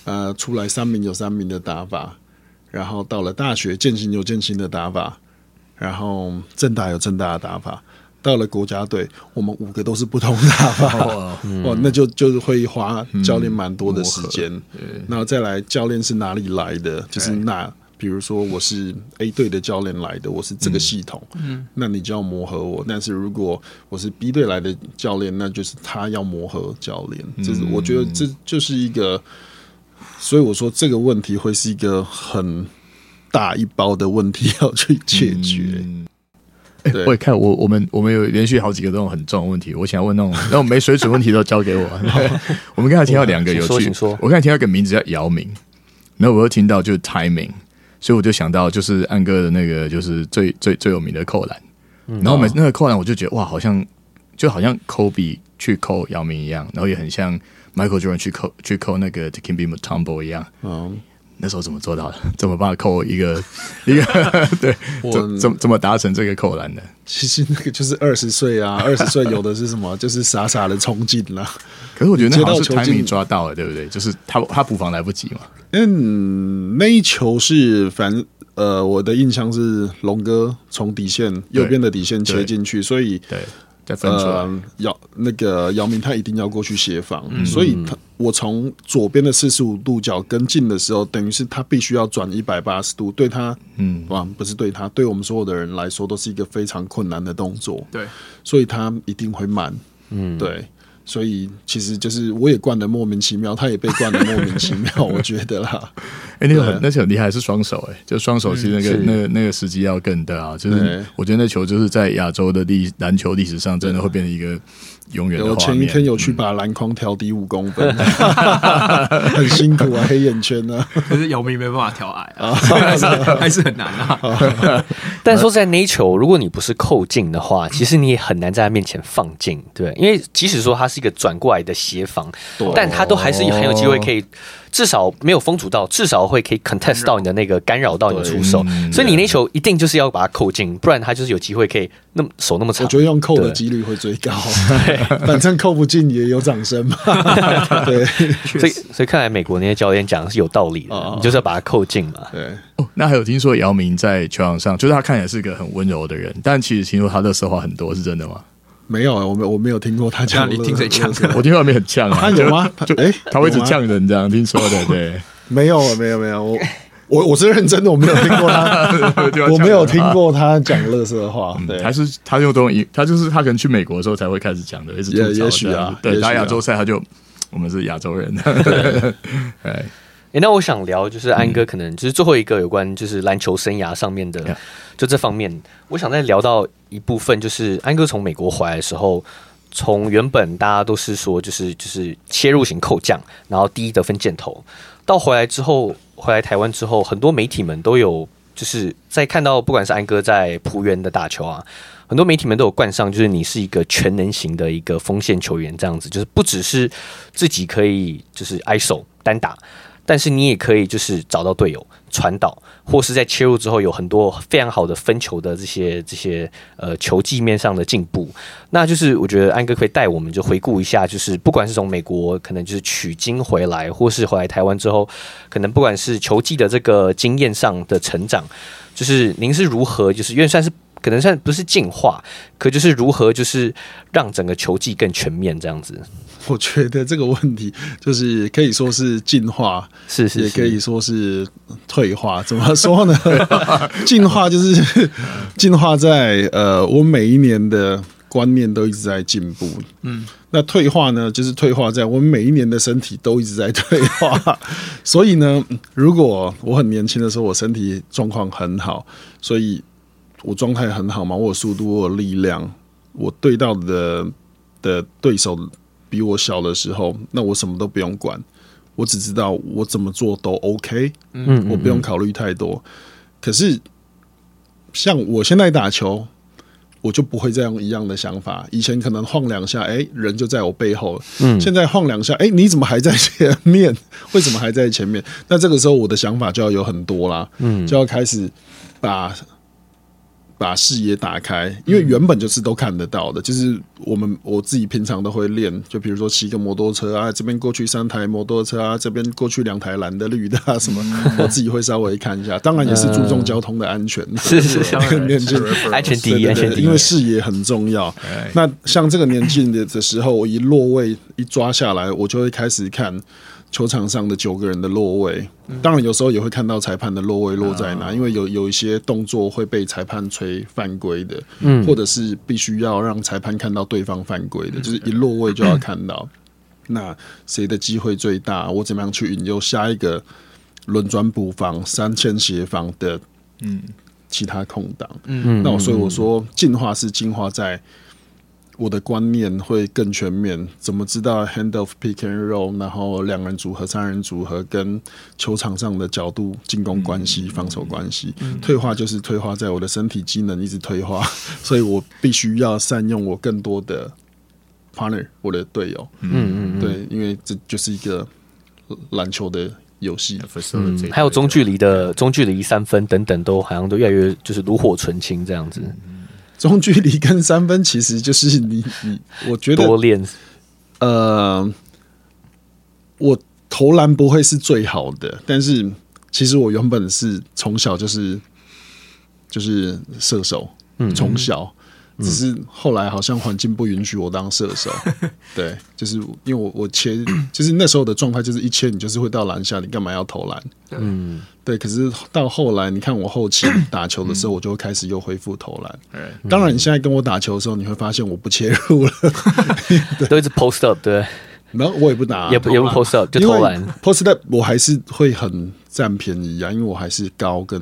呃，出来三名有三名的打法，然后到了大学健行有健行的打法，然后正大有正大的打法，到了国家队，我们五个都是不同打法，哦，那就就是会花教练蛮多的时间，然后再来教练是哪里来的，就是那。比如说我是 A 队的教练来的，我是这个系统，嗯，那你就要磨合我。但是如果我是 B 队来的教练，那就是他要磨合教练。就是我觉得这就是一个，所以我说这个问题会是一个很大一包的问题要去解决。嗯欸、我也看我我们我们有连续好几个这种很重的问题，我想问那种那种没水准问题都交给我。我们刚才听到两个有趣，我刚才听到一个名字叫姚明，然后我又听到就是 timing，所以我就想到就是安哥的那个就是最最最有名的扣篮，然后每那个扣篮我就觉得哇，好像就好像 Kobe 去扣姚明一样，然后也很像 Michael Jordan 去扣去扣那个 Tikimbi Mutombo 一样。嗯那时候怎么做到的？怎么把扣一个一个？对，怎怎怎么达成这个扣篮的？其实那个就是二十岁啊，二十岁有的是什么？就是傻傻的冲进了。可是我觉得那好像是 timing 抓到了，对不对？就是他他补防来不及嘛。嗯，那一球是反正呃，我的印象是龙哥从底线右边的底线切进去，所以对。再分出来，呃，姚那个姚明他一定要过去协防，嗯、所以他我从左边的四十五度角跟进的时候，等于是他必须要转一百八十度，对他，嗯，哇，不是对他，对我们所有的人来说都是一个非常困难的动作，对，所以他一定会慢，嗯，对。所以其实就是我也灌的莫名其妙，他也被灌的莫名其妙，我觉得啦。哎、欸，那个很，那球很厉害，是双手哎、欸，就双手其实那个、嗯、那个那个时机要更大啊。就是我觉得那球就是在亚洲的历篮球历史上，真的会变成一个永远的画面。我前一天有去把篮筐调低五公分，嗯、很辛苦啊，黑眼圈啊。可是姚明没办法调矮啊，还 是还是很难啊。但说在那一球，如果你不是扣进的话，其实你也很难在他面前放进，对，因为即使说他是。是一个转过来的协防，但他都还是很有机会可以，至少没有封阻到，至少会可以 contest 到你的那个干扰到你的出手，所以你那球一定就是要把它扣进，不然他就是有机会可以那么手那么长。我觉得用扣的几率会最高，反正扣不进也有掌声嘛。对，所以所以看来美国那些教练讲的是有道理的，你就是要把它扣进嘛。对，哦，那还有听说姚明在球场上，就是他看起来是一个很温柔的人，但其实听说他的色话很多，是真的吗？没有啊，我没我没有听过他讲。你听谁呛？我听外面很呛啊。他有吗？就哎，他会一直呛人这样，听说的对。没有啊，没有没有，我我我是认真的，我没有听过他，我没有听过他讲垃圾话。对，还是他用东西，他就是他可能去美国的时候才会开始讲的，一直也也许啊，对，打亚洲赛他就我们是亚洲人。哎。欸、那我想聊，就是安哥可能就是最后一个有关就是篮球生涯上面的，就这方面，我想再聊到一部分，就是安哥从美国回来的时候，从原本大家都是说就是就是切入型扣将，然后第一得分箭头，到回来之后，回来台湾之后，很多媒体们都有就是在看到，不管是安哥在浦原的打球啊，很多媒体们都有冠上，就是你是一个全能型的一个锋线球员，这样子，就是不只是自己可以就是 ISO 单打。但是你也可以就是找到队友传导，或是在切入之后有很多非常好的分球的这些这些呃球技面上的进步。那就是我觉得安哥可以带我们就回顾一下，就是不管是从美国可能就是取经回来，或是回来台湾之后，可能不管是球技的这个经验上的成长，就是您是如何就是因为算是可能算不是进化，可就是如何就是让整个球技更全面这样子。我觉得这个问题就是可以说是进化，是是，也可以说是退化。怎么说呢？进化就是进化在呃，我每一年的观念都一直在进步。嗯，那退化呢，就是退化在我们每一年的身体都一直在退化。所以呢，如果我很年轻的时候，我身体状况很好，所以我状态很好嘛，我有速度，我有力量，我对到的的对手。比我小的时候，那我什么都不用管，我只知道我怎么做都 OK，嗯，我不用考虑太多。可是像我现在打球，我就不会再用一样的想法。以前可能晃两下，哎，人就在我背后，嗯，现在晃两下，哎，你怎么还在前面？为什么还在前面？那这个时候我的想法就要有很多啦，嗯，就要开始把。把视野打开，因为原本就是都看得到的。就是我们我自己平常都会练，就比如说骑个摩托车啊，这边过去三台摩托车啊，这边过去两台蓝的绿的啊，什么，我自己会稍微看一下。当然也是注重交通的安全，是是是，年纪安全第一，安全第一，因为视野很重要。那像这个年纪的的时候，我一落位一抓下来，我就会开始看。球场上的九个人的落位。当然有时候也会看到裁判的落位落在哪，因为有有一些动作会被裁判吹犯规的，或者是必须要让裁判看到对方犯规的，就是一落位就要看到。那谁的机会最大？我怎么样去引诱下一个轮转补防、三千协防的嗯其他空档？嗯，那我所以我说进化是进化在我的观念会更全面。怎么知道 hand off pick and roll，然后两人组合、三人组合跟球场上的角度、进攻关系、防守关系？退化就是退化在我的身体机能一直退化，所以我必须要善用我更多的。partner，我的队友，嗯嗯，对，因为这就是一个篮球的游戏，嗯，还有中距离的中距离三分等等，都好像都越来越就是炉火纯青这样子。中距离跟三分其实就是你你，我觉得多练，呃，我投篮不会是最好的，但是其实我原本是从小就是就是射手，嗯，从小。只是后来好像环境不允许我当射手，对，就是因为我我切，就是那时候的状态就是一切你就是会到篮下，你干嘛要投篮？嗯，对。可是到后来，你看我后期 打球的时候，我就会开始又恢复投篮。嗯，当然你现在跟我打球的时候，你会发现我不切入了，都一直 post up，对。然后我也不打，也不也不 post up，就投篮。post up 我还是会很占便宜啊，因为我还是高跟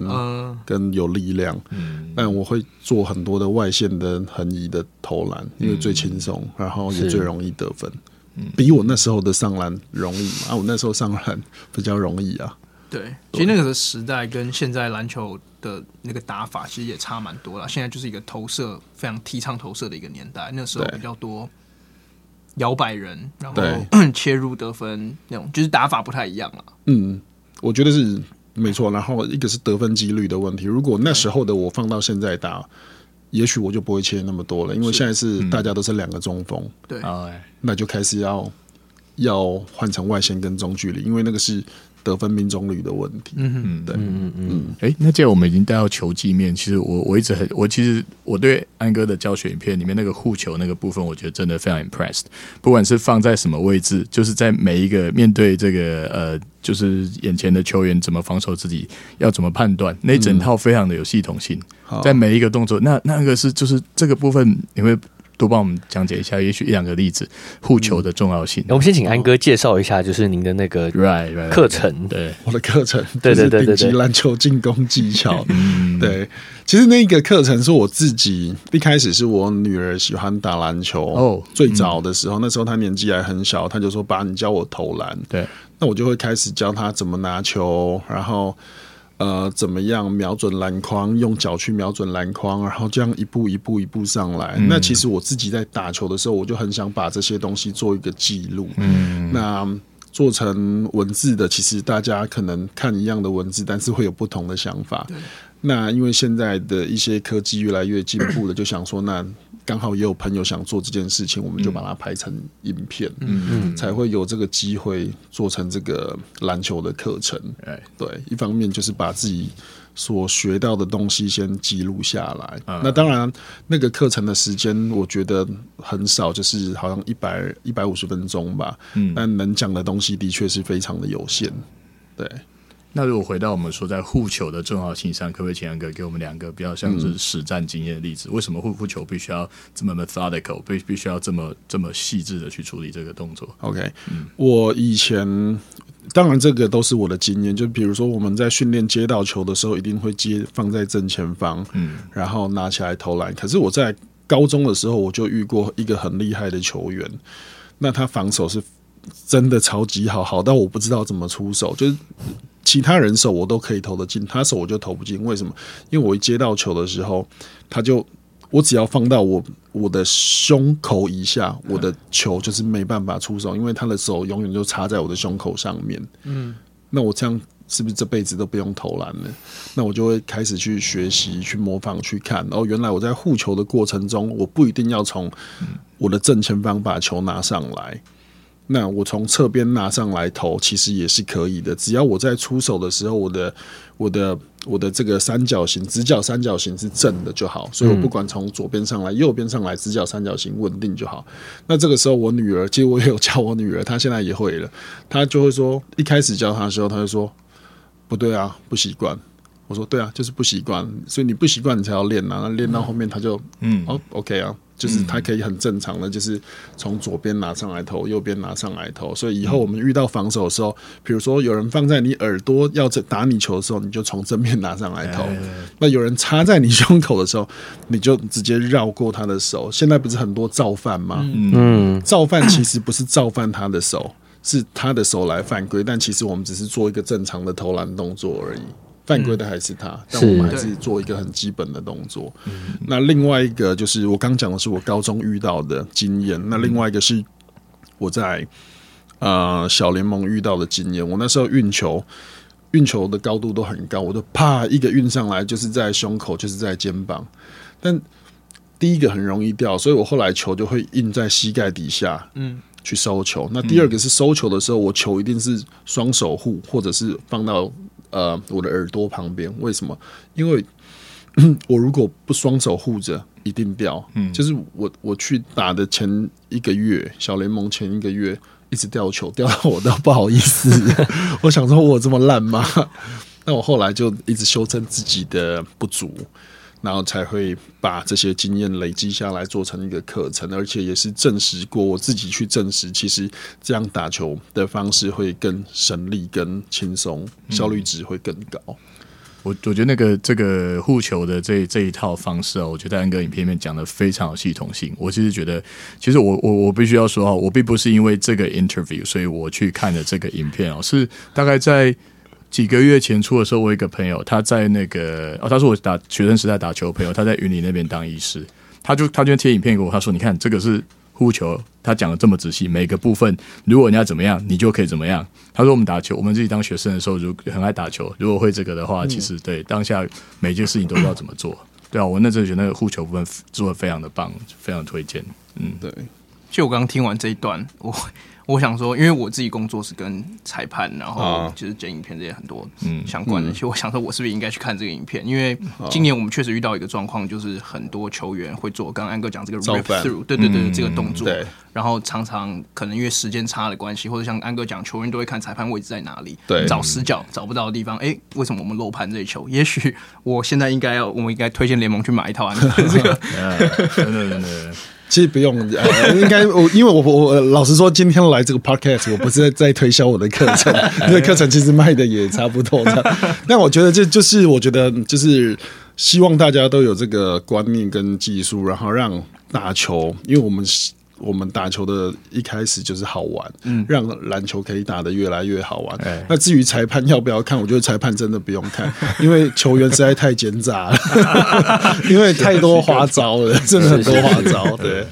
跟有力量。嗯但我会做很多的外线的横移的投篮，因为最轻松，然后也最容易得分。比我那时候的上篮容易嘛？我那时候上篮比较容易啊。对，其实那个的时代跟现在篮球的那个打法其实也差蛮多了。现在就是一个投射非常提倡投射的一个年代，那时候比较多。摇摆人，然后 切入得分那种，就是打法不太一样了。嗯，我觉得是没错。然后一个是得分几率的问题。如果那时候的我放到现在打，也许我就不会切那么多了，因为现在是大家都是两个中锋，对，那就开始要要换成外线跟中距离，因为那个是。得分命中率的问题，嗯嗯，对，嗯嗯嗯，哎、欸，那既然我们已经带到球技面，其实我我一直很，我其实我对安哥的教学影片里面那个护球那个部分，我觉得真的非常 impressed。不管是放在什么位置，就是在每一个面对这个呃，就是眼前的球员怎么防守自己，要怎么判断，那一整套非常的有系统性，嗯、在每一个动作，那那个是就是这个部分你会。多帮我们讲解一下，也许一两个例子护球的重要性。我们先请安哥介绍一下，就是您的那个课程。对，我的课程，对对对对，顶级篮球进攻技巧。对，其实那个课程是我自己一开始是我女儿喜欢打篮球哦，最早的时候，那时候她年纪还很小，她就说：“爸，你教我投篮。”对，那我就会开始教她怎么拿球，然后。呃，怎么样瞄准篮筐？用脚去瞄准篮筐，然后这样一步一步一步上来。嗯、那其实我自己在打球的时候，我就很想把这些东西做一个记录。嗯，那做成文字的，其实大家可能看一样的文字，但是会有不同的想法。对那因为现在的一些科技越来越进步了，就想说那。刚好也有朋友想做这件事情，我们就把它拍成影片，嗯嗯，才会有这个机会做成这个篮球的课程。哎，对，一方面就是把自己所学到的东西先记录下来。那当然，那个课程的时间我觉得很少，就是好像一百一百五十分钟吧。嗯，但能讲的东西的确是非常的有限。对。那如果回到我们说在护球的重要性上，可不可以请安哥给我们两个比较像是实战经验的例子？嗯、为什么护护球必须要这么 methodical，必必须要这么这么细致的去处理这个动作？OK，嗯，我以前当然这个都是我的经验，就比如说我们在训练接到球的时候，一定会接放在正前方，嗯，然后拿起来投篮。可是我在高中的时候，我就遇过一个很厉害的球员，那他防守是真的超级好，好到我不知道怎么出手，就是。其他人手我都可以投得进，他手我就投不进。为什么？因为我一接到球的时候，他就我只要放到我我的胸口以下，我的球就是没办法出手，因为他的手永远就插在我的胸口上面。嗯，那我这样是不是这辈子都不用投篮了？那我就会开始去学习、去模仿、去看。然后原来我在护球的过程中，我不一定要从我的正前方把球拿上来。那我从侧边拿上来投，其实也是可以的。只要我在出手的时候，我的我的我的这个三角形直角三角形是正的就好。所以我不管从左边上来、右边上来，直角三角形稳定就好。那这个时候，我女儿其实我也有教我女儿，她现在也会了。她就会说，一开始教她的时候，她就说不对啊，不习惯。我说对啊，就是不习惯，所以你不习惯，你才要练啊。那练到后面，她就嗯，哦，OK 啊。就是他可以很正常的，就是从左边拿上来投，右边拿上来投。所以以后我们遇到防守的时候，比如说有人放在你耳朵要打你球的时候，你就从正面拿上来投。那有人插在你胸口的时候，你就直接绕过他的手。现在不是很多造犯吗？嗯，造犯其实不是造犯他的手，是他的手来犯规。但其实我们只是做一个正常的投篮动作而已。犯规的还是他，但我们还是做一个很基本的动作。那另外一个就是我刚讲的是我高中遇到的经验，那另外一个是我在呃小联盟遇到的经验。我那时候运球，运球的高度都很高，我都啪一个运上来就是在胸口，就是在肩膀。但第一个很容易掉，所以我后来球就会印在膝盖底下，嗯，去收球。那第二个是收球的时候，我球一定是双手护，或者是放到。呃，我的耳朵旁边，为什么？因为 我如果不双手护着，一定掉。嗯，就是我我去打的前一个月，小联盟前一个月，一直掉球，掉到我都不好意思。我想说，我这么烂吗？那我后来就一直修正自己的不足。然后才会把这些经验累积下来，做成一个课程，而且也是证实过，我自己去证实，其实这样打球的方式会更省力、更轻松，效率值会更高。嗯、我我觉得那个这个护球的这这一套方式啊，我觉得安哥影片里面讲的非常有系统性。我其实觉得，其实我我我必须要说啊，我并不是因为这个 interview 所以我去看的这个影片哦，是大概在。几个月前出的时候，我有一个朋友，他在那个哦，他是我打学生时代打球的朋友，他在云林那边当医师，他就他就贴影片给我，他说：“你看这个是护球，他讲的这么仔细，每个部分如果你要怎么样，你就可以怎么样。”他说：“我们打球，我们自己当学生的时候，如很爱打球，如果会这个的话，其实对当下每件事情都知道怎么做。对啊，我那阵觉得那个护球部分做的非常的棒，非常推荐。嗯，对。就我刚刚听完这一段，我。我想说，因为我自己工作是跟裁判，然后就是剪影片这些很多相关的。其实我想说，我是不是应该去看这个影片？因为今年我们确实遇到一个状况，就是很多球员会做刚刚安哥讲这个 rip through，对对对，这个动作。然后常常可能因为时间差的关系，或者像安哥讲，球员都会看裁判位置在哪里，对，找死角找不到的地方。哎，为什么我们漏判这一球？也许我现在应该要，我们应该推荐联盟去买一套安哥这个。真的真的。其实不用，呃、应该我 因为我我老实说，今天来这个 podcast，我不是在在推销我的课程，因 为课程其实卖的也差不多。但我觉得这就是我觉得就是希望大家都有这个观念跟技术，然后让打球，因为我们。我们打球的一开始就是好玩，嗯，让篮球可以打得越来越好玩。欸、那至于裁判要不要看，我觉得裁判真的不用看，因为球员实在太奸诈了，因为太多花招了，真的很多花招。对，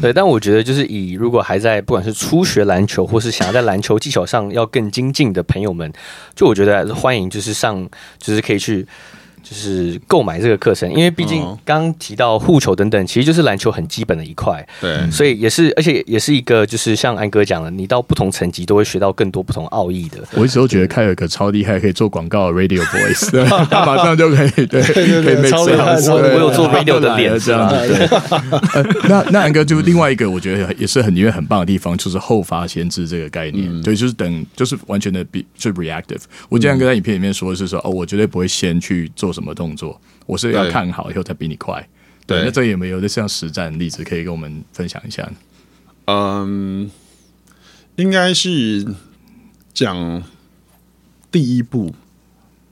对，但我觉得就是以如果还在不管是初学篮球，或是想要在篮球技巧上要更精进的朋友们，就我觉得还是欢迎，就是上，就是可以去。就是购买这个课程，因为毕竟刚刚提到护球等等，其实就是篮球很基本的一块。对，所以也是，而且也是一个，就是像安哥讲的，你到不同层级都会学到更多不同奥义的。我一直都觉得凯尔可超厉害，可以做广告的 radio voice，他马上就可以，对 可以，超厉害。我有做 radio 的脸，这样对。那那安哥就另外一个，我觉得也是很因为很棒的地方，就是后发先知这个概念。对，就是等，就是完全的比是 reactive。我经常跟在影片里面说的是说，哦，我绝对不会先去做。什么动作？我是要看好以后才比你快。对，对那这有没有这像实战例子可以跟我们分享一下？嗯，应该是讲第一步，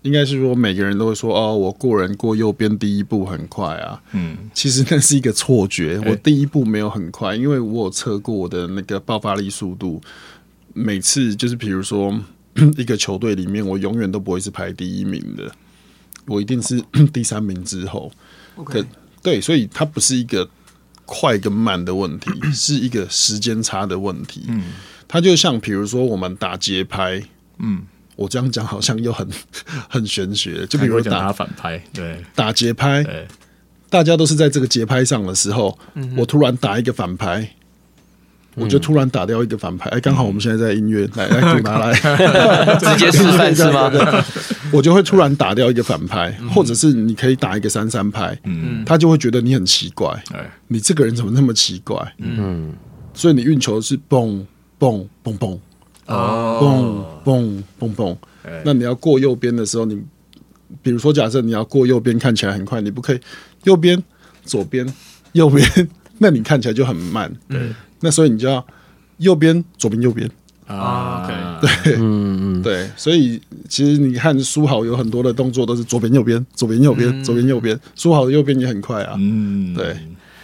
应该是说每个人都会说哦，我过人过右边第一步很快啊。嗯，其实那是一个错觉，我第一步没有很快，因为我有测过我的那个爆发力速度。每次就是比如说 一个球队里面，我永远都不会是排第一名的。我一定是 第三名之后，OK，对，所以它不是一个快跟慢的问题，是一个时间差的问题。嗯，它就像比如说我们打节拍，嗯，我这样讲好像又很 很玄学，就比如打反拍，对，打节拍，大家都是在这个节拍上的时候，我突然打一个反拍，我就突然打掉一个反派，哎，刚好我们现在在音乐，来来，拿 来，直接示范是吗？我就会突然打掉一个反派，或者是你可以打一个三三拍，嗯，他就会觉得你很奇怪，你这个人怎么那么奇怪？嗯，所以你运球是蹦蹦蹦蹦，哦，蹦蹦蹦蹦，那你要过右边的时候，你比如说假设你要过右边看起来很快，你不可以右边、左边、右边，那你看起来就很慢，对。那所以你就要右边、左边、右边。啊，对，嗯嗯，对，所以其实你看书豪有很多的动作都是左边、右边、左边、右边、左边、右边，书豪的右边也很快啊，嗯，对。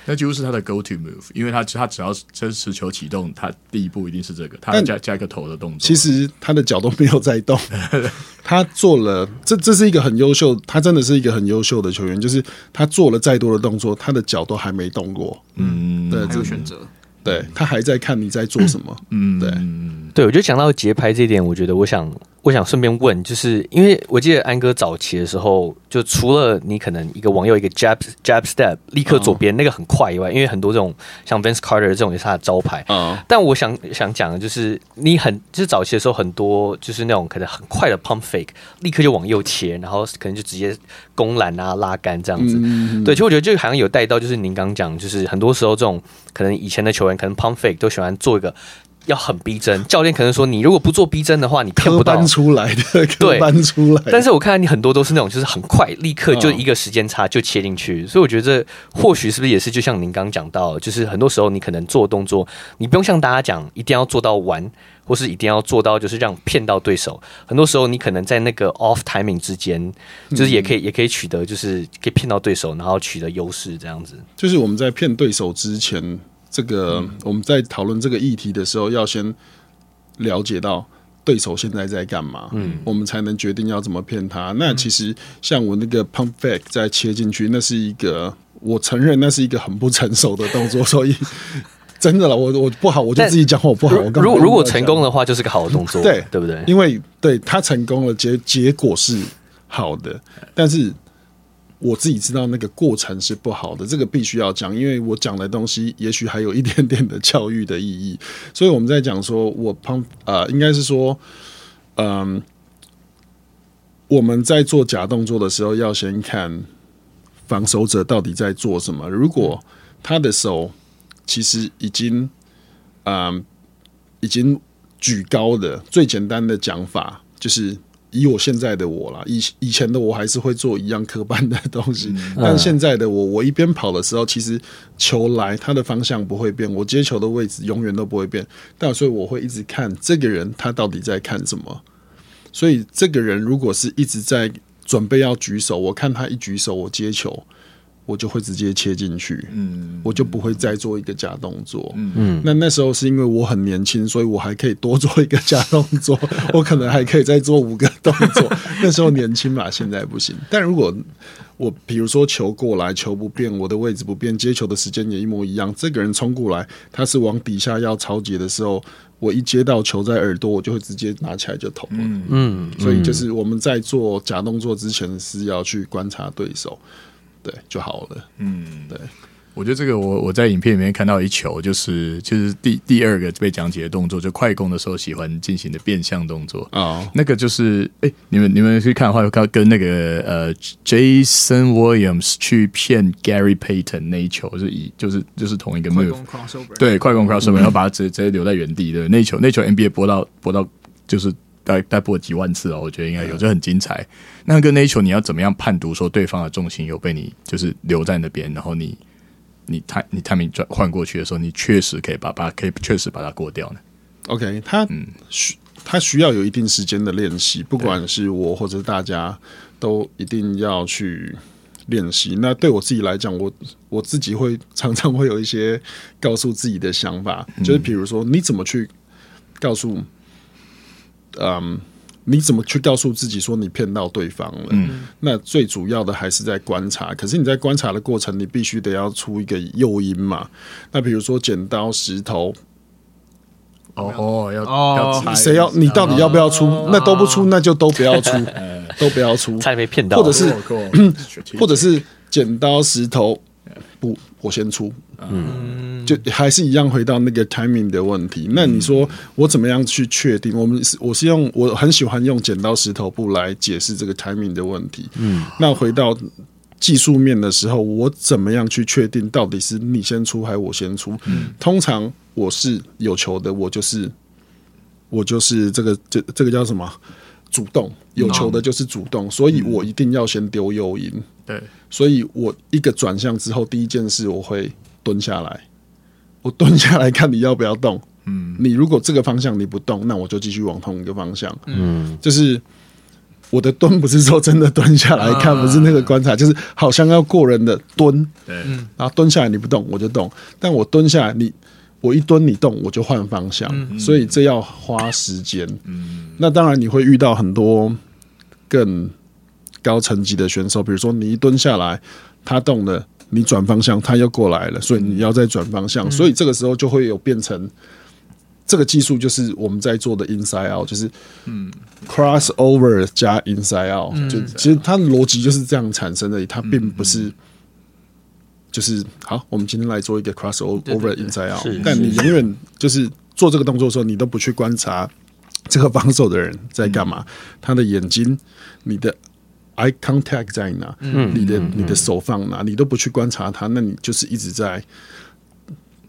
那几乎是他的 go to move，因为他他只要真实球启动，他第一步一定是这个，他加加一个头的动作。其实他的脚都没有在动，他做了这这是一个很优秀，他真的是一个很优秀的球员，就是他做了再多的动作，他的脚都还没动过。嗯，对，还有选择。对，他还在看你在做什么。嗯，对，对，我就讲到节拍这一点，我觉得我想。我想顺便问，就是因为我记得安哥早期的时候，就除了你可能一个往右一个 jab jab step 立刻左边那个很快以外，因为很多这种像 Vince Carter 这种也是他的招牌。但我想想讲的就是，你很就是早期的时候很多就是那种可能很快的 pump fake，立刻就往右切，然后可能就直接攻篮啊拉杆这样子。对，其实我觉得这个好像有带到，就是您刚讲，就是很多时候这种可能以前的球员可能 pump fake 都喜欢做一个。要很逼真，教练可能说你如果不做逼真的话，你骗不到出来的，对，搬出来。但是我看你很多都是那种，就是很快，立刻就一个时间差就切进去，所以我觉得或许是不是也是就像您刚讲到，就是很多时候你可能做动作，你不用像大家讲一定要做到完，或是一定要做到就是让骗到对手。很多时候你可能在那个 off timing 之间，就是也可以也可以取得，就是可以骗到对手，然后取得优势这样子。就是我们在骗对手之前。这个我们在讨论这个议题的时候，要先了解到对手现在在干嘛，嗯，我们才能决定要怎么骗他。那其实像我那个 pump fake 再切进去，那是一个我承认那是一个很不成熟的动作，所以真的了，我我不好，我就自己讲我不好。我如果如果成功的话，就是个好的动作，对对不对？因为对他成功了，结结果是好的，但是。我自己知道那个过程是不好的，这个必须要讲，因为我讲的东西也许还有一点点的教育的意义，所以我们在讲说，我旁呃，应该是说，嗯、我们在做假动作的时候，要先看防守者到底在做什么。如果他的手其实已经，嗯、已经举高的，最简单的讲法就是。以我现在的我啦，以以前的我还是会做一样科班的东西，嗯、但现在的我，我一边跑的时候，其实球来它的方向不会变，我接球的位置永远都不会变，但所以我会一直看这个人他到底在看什么，所以这个人如果是一直在准备要举手，我看他一举手，我接球。我就会直接切进去，嗯，我就不会再做一个假动作，嗯，那那时候是因为我很年轻，所以我还可以多做一个假动作，我可能还可以再做五个动作。那时候年轻嘛，现在不行。但如果我比如说球过来，球不变，我的位置不变，接球的时间也一模一样，这个人冲过来，他是往底下要抄截的时候，我一接到球在耳朵，我就会直接拿起来就投了，嗯嗯。所以就是我们在做假动作之前是要去观察对手。对就好了。嗯，对，我觉得这个我我在影片里面看到一球，就是就是第第二个被讲解的动作，就快攻的时候喜欢进行的变向动作啊。哦、那个就是，哎，你们你们去看的话，看跟那个呃，Jason Williams 去骗 Gary Payton 那一球是以就是就是同一个 move，对，快攻 crossover，然后把它直接直接留在原地的那球，那球 NBA 播到播到就是。大概播几万次哦，我觉得应该有，这很精彩。那个那球你要怎么样判读说对方的重心有被你就是留在那边，然后你你他你他们转换过去的时候，你确实可以把把可以确实把它过掉呢？OK，他嗯需他需要有一定时间的练习，不管是我或者大家都一定要去练习。那对我自己来讲，我我自己会常常会有一些告诉自己的想法，就是比如说你怎么去告诉。嗯，你怎么去告诉自己说你骗到对方了？嗯，那最主要的还是在观察。可是你在观察的过程，你必须得要出一个诱因嘛。那比如说剪刀石头，哦，要要，谁要你到底要不要出？那都不出，那就都不要出，都不要出，才被骗到。或者是，或者是剪刀石头，不，我先出。嗯。就还是一样回到那个 timing 的问题。那你说我怎么样去确定？我们是我是用我很喜欢用剪刀石头布来解释这个 timing 的问题。嗯，那回到技术面的时候，我怎么样去确定到底是你先出还是我先出？嗯，通常我是有球的，我就是我就是这个这这个叫什么？主动有球的就是主动，所以我一定要先丢诱因。对，所以我一个转向之后，第一件事我会蹲下来，我蹲下来看你要不要动。嗯，你如果这个方向你不动，那我就继续往同一个方向。嗯，就是我的蹲不是说真的蹲下来看，不是那个观察，就是好像要过人的蹲。对，然后蹲下来你不动，我就动。但我蹲下来你。我一蹲你动，我就换方向，嗯、所以这要花时间。嗯、那当然你会遇到很多更高层级的选手，比如说你一蹲下来，他动了，你转方向，他又过来了，所以你要再转方向，嗯、所以这个时候就会有变成这个技术，就是我们在做的 inside out，就是嗯。cross over 加 inside out，、嗯、就其实它的逻辑就是这样产生的，它并不是。就是好，我们今天来做一个 crossover inside out，但你永远就是做这个动作的时候，你都不去观察这个防守的人在干嘛，嗯、他的眼睛、你的 eye contact 在哪，嗯、你的你的手放哪，你都不去观察它，那你就是一直在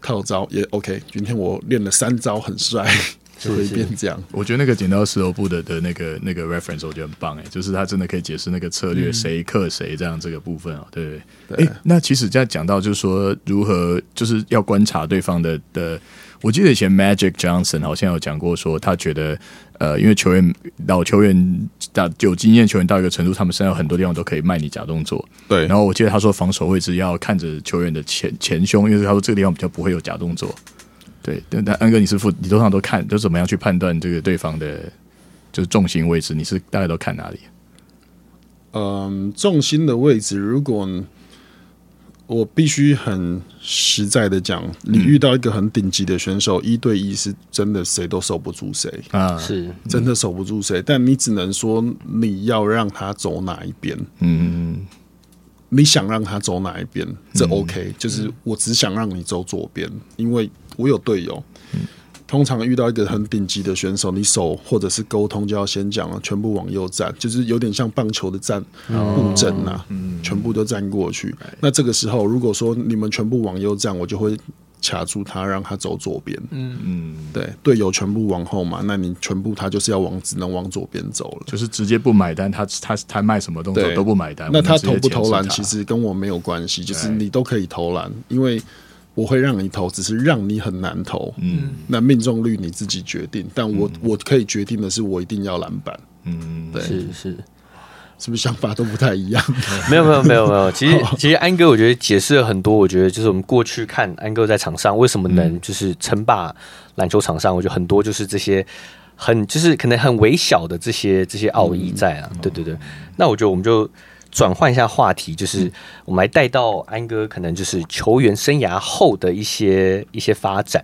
套招也 OK。今天我练了三招，很帅。就会变这样，我觉得那个剪刀石头布的的那个那个 reference 我觉得很棒哎，就是他真的可以解释那个策略谁克谁这样这个部分啊，对不对？哎，那其实在讲到就是说如何就是要观察对方的的，我记得以前 Magic Johnson 好像有讲过说他觉得呃，因为球员老球员到有经验球员到一个程度，他们身上有很多地方都可以卖你假动作，对。然后我记得他说防守位置要看着球员的前前胸，因为他说这个地方比较不会有假动作。对，但但安哥，你是副，你通常都看，都怎么样去判断这个对方的，就是重心位置？你是大概都看哪里？嗯，重心的位置，如果我必须很实在的讲，你遇到一个很顶级的选手，嗯、一对一是真的谁都守不住谁啊，是真的守不住谁。但你只能说你要让他走哪一边，嗯。你想让他走哪一边？这 OK，、嗯、就是我只想让你走左边，因为我有队友。嗯、通常遇到一个很顶级的选手，你手或者是沟通就要先讲了，全部往右站，就是有点像棒球的站布阵呐，全部都站过去。嗯、那这个时候，如果说你们全部往右站，我就会。卡住他，让他走左边。嗯嗯，对，队友全部往后嘛，那你全部他就是要往，只能往左边走了，就是直接不买单。他他他卖什么东西都不买单。那他投不投篮，其实跟我没有关系，就是你都可以投篮，因为我会让你投，只是让你很难投。嗯，那命中率你自己决定，但我我可以决定的是，我一定要篮板。嗯，对，是是。是不是想法都不太一样？没有没有没有没有，其实 其实安哥我觉得解释了很多。我觉得就是我们过去看安哥在场上为什么能就是称霸篮球场上，我觉得很多就是这些很就是可能很微小的这些这些奥义在啊。对对对，那我觉得我们就。转换一下话题，就是我们来带到安哥，可能就是球员生涯后的一些一些发展，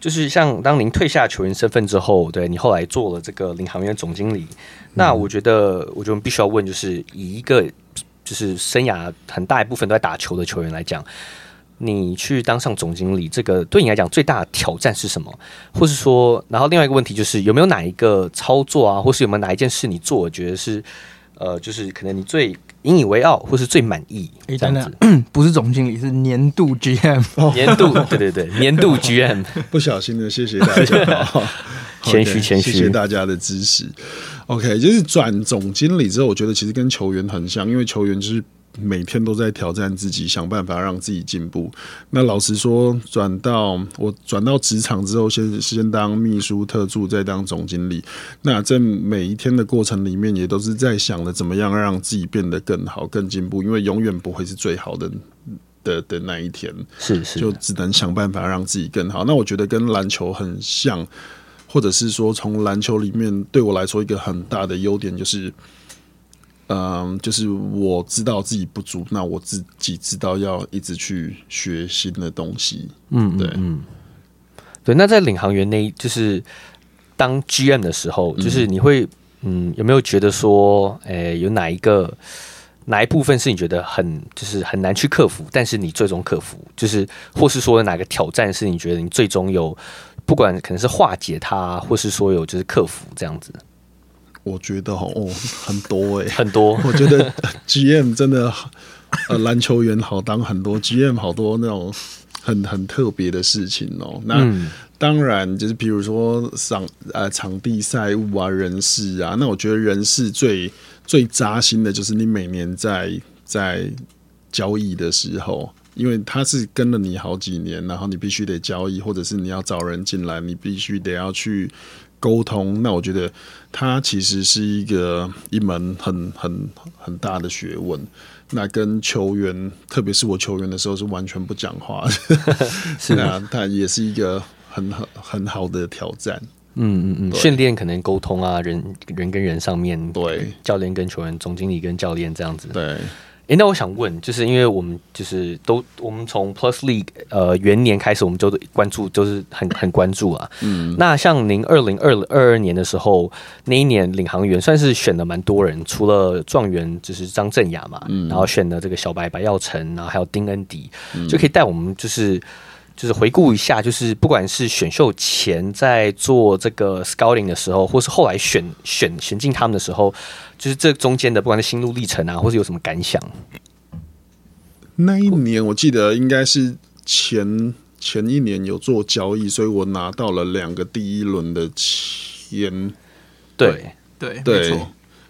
就是像当您退下球员身份之后，对你后来做了这个领航员总经理，那我觉得，我觉得我们必须要问，就是以一个就是生涯很大一部分都在打球的球员来讲，你去当上总经理，这个对你来讲最大的挑战是什么？或是说，然后另外一个问题就是有没有哪一个操作啊，或是有没有哪一件事你做，我觉得是呃，就是可能你最。引以为傲，或是最满意，这样子，不是总经理，是年度 GM，年度，对对对，年度 GM，不小心的，谢谢大家，谦虚谦虚，谢谢大家的支持。OK，就是转总经理之后，我觉得其实跟球员很像，因为球员就是。每天都在挑战自己，想办法让自己进步。那老实说，转到我转到职场之后，先先当秘书、特助，再当总经理。那在每一天的过程里面，也都是在想着怎么样让自己变得更好、更进步。因为永远不会是最好的的的那一天，是是，就只能想办法让自己更好。那我觉得跟篮球很像，或者是说，从篮球里面对我来说一个很大的优点就是。嗯，就是我知道自己不足，那我自己知道要一直去学新的东西。嗯，对，嗯，对。那在领航员那，就是当 GM 的时候，就是你会，嗯，有没有觉得说，诶、欸，有哪一个哪一部分是你觉得很就是很难去克服，但是你最终克服，就是或是说哪个挑战是你觉得你最终有不管可能是化解它，或是说有就是克服这样子？我觉得哦，很多哎、欸，很多。我觉得 GM 真的呃，篮球员好当很多，GM 好多那种很很特别的事情哦。那、嗯、当然就是比如说场呃场地赛务啊，人事啊，那我觉得人事最。最扎心的就是你每年在在交易的时候，因为他是跟了你好几年，然后你必须得交易，或者是你要找人进来，你必须得要去沟通。那我觉得它其实是一个一门很很很大的学问。那跟球员，特别是我球员的时候，是完全不讲话的，是啊，它也是一个很很很好的挑战。嗯嗯嗯，训练可能沟通啊，人人跟人上面，对，教练跟球员，总经理跟教练这样子，对。哎、欸，那我想问，就是因为我们就是都，我们从 Plus League 呃元年开始，我们就关注，就是很很关注啊。嗯。那像您二零二二二年的时候，那一年领航员算是选了蛮多人，除了状元就是张镇雅嘛，嗯，然后选了这个小白白耀成，然后还有丁恩迪，嗯、就可以带我们就是。就是回顾一下，就是不管是选秀前在做这个 scouting 的时候，或是后来选选选进他们的时候，就是这中间的不管是心路历程啊，或是有什么感想。那一年我记得应该是前前一年有做交易，所以我拿到了两个第一轮的签。对对对，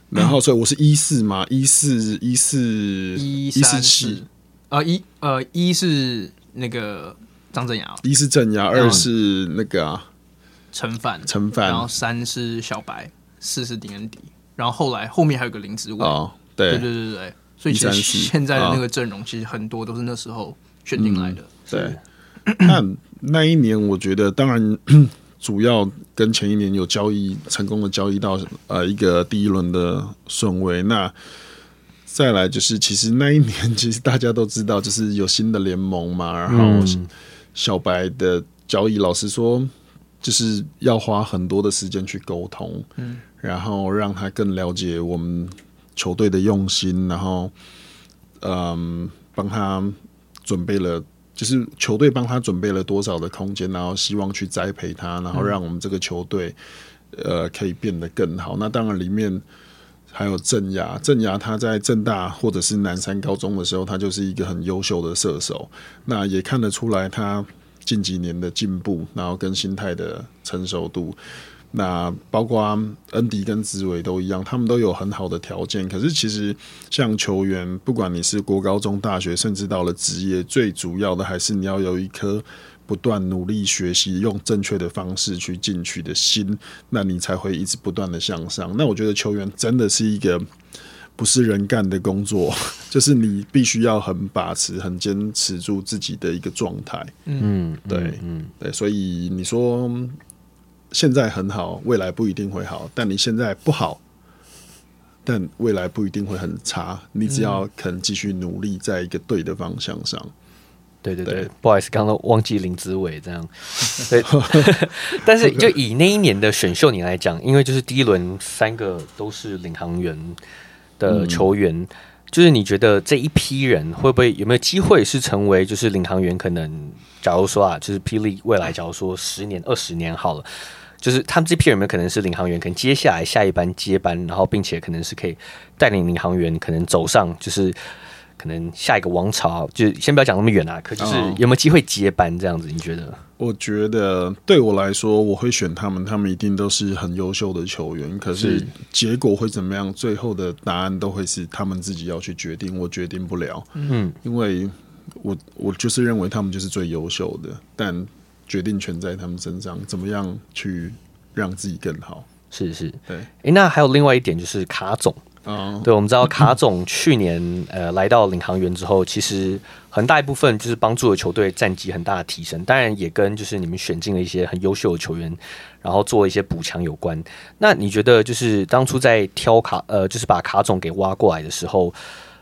然后所以我是一四嘛，一四一四一四七，呃一呃一是那个。张镇雅，一是镇雅，二是那个陈范，陈范，然后三是小白，四是丁恩迪，然后后来后面还有个林志伟，哦，对。对对对对，所以其实现在的那个阵容其实很多都是那时候选进来的。对，那那一年我觉得，当然 主要跟前一年有交易成功的交易到呃一个第一轮的顺位，那。再来就是，其实那一年，其实大家都知道，就是有新的联盟嘛。然后小白的交易，老实说，就是要花很多的时间去沟通，嗯，然后让他更了解我们球队的用心，然后，嗯，帮他准备了，就是球队帮他准备了多少的空间，然后希望去栽培他，然后让我们这个球队，呃，可以变得更好。那当然里面。还有郑雅，郑雅他在政大或者是南山高中的时候，他就是一个很优秀的射手。那也看得出来他近几年的进步，然后跟心态的成熟度。那包括恩迪跟子伟都一样，他们都有很好的条件。可是其实像球员，不管你是国高中、大学，甚至到了职业，最主要的还是你要有一颗。不断努力学习，用正确的方式去进取的心，那你才会一直不断的向上。那我觉得球员真的是一个不是人干的工作，就是你必须要很把持、很坚持住自己的一个状态。嗯，对，嗯，对。所以你说现在很好，未来不一定会好；但你现在不好，但未来不一定会很差。你只要肯继续努力，在一个对的方向上。对对对，对不好意思，刚刚忘记林子伟这样。对，但是就以那一年的选秀你来讲，因为就是第一轮三个都是领航员的球员，嗯、就是你觉得这一批人会不会有没有机会是成为就是领航员？可能假如说啊，就是霹雳未来，假如说十年、二十年好了，就是他们这批人有没有可能是领航员？可能接下来下一班接班，然后并且可能是可以带领领航员可能走上就是。可能下一个王朝，就先不要讲那么远啊。可就是有没有机会接班这样子？你觉得？我觉得对我来说，我会选他们，他们一定都是很优秀的球员。可是结果会怎么样？最后的答案都会是他们自己要去决定，我决定不了。嗯，因为我我就是认为他们就是最优秀的，但决定权在他们身上，怎么样去让自己更好？是是，对。诶、欸，那还有另外一点就是卡总。嗯，对，我们知道卡总去年呃来到领航员之后，其实很大一部分就是帮助了球队战绩很大的提升，当然也跟就是你们选进了一些很优秀的球员，然后做一些补强有关。那你觉得就是当初在挑卡呃，就是把卡总给挖过来的时候，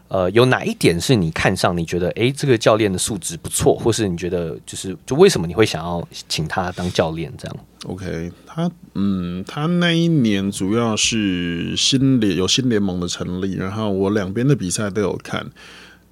呃，有哪一点是你看上？你觉得哎，这个教练的素质不错，或是你觉得就是就为什么你会想要请他当教练？这样？OK，他嗯，他那一年主要是新联有新联盟的成立，然后我两边的比赛都有看。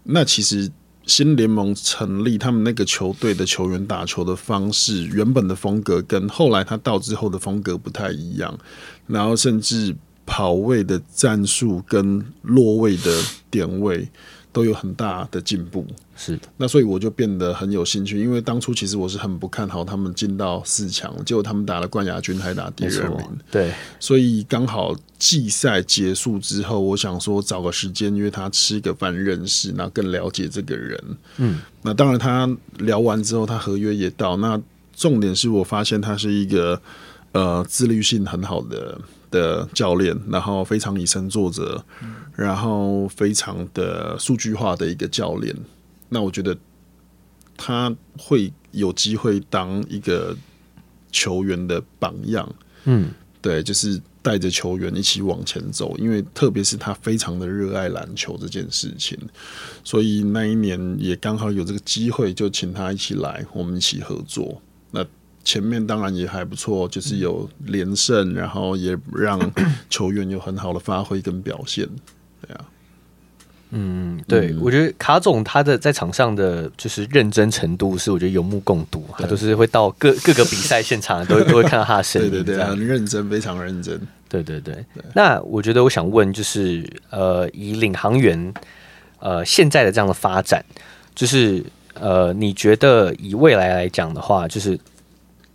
那其实新联盟成立，他们那个球队的球员打球的方式，原本的风格跟后来他到之后的风格不太一样，然后甚至。跑位的战术跟落位的点位都有很大的进步，是。那所以我就变得很有兴趣，因为当初其实我是很不看好他们进到四强，结果他们打了冠亚军，还打第二名。对，所以刚好季赛结束之后，我想说找个时间约他吃个饭认识，那更了解这个人。嗯，那当然他聊完之后，他合约也到。那重点是我发现他是一个呃自律性很好的。的教练，然后非常以身作则，然后非常的数据化的一个教练。那我觉得他会有机会当一个球员的榜样。嗯，对，就是带着球员一起往前走。因为特别是他非常的热爱篮球这件事情，所以那一年也刚好有这个机会，就请他一起来，我们一起合作。那。前面当然也还不错，就是有连胜，然后也让 球员有很好的发挥跟表现，对啊，嗯，对，嗯、我觉得卡总他的在场上的就是认真程度是我觉得有目共睹，他都是会到各各个比赛现场 都都会看到他的身影，对对对，很认真，非常认真，对对对。对那我觉得我想问就是呃，以领航员呃现在的这样的发展，就是呃，你觉得以未来来讲的话，就是。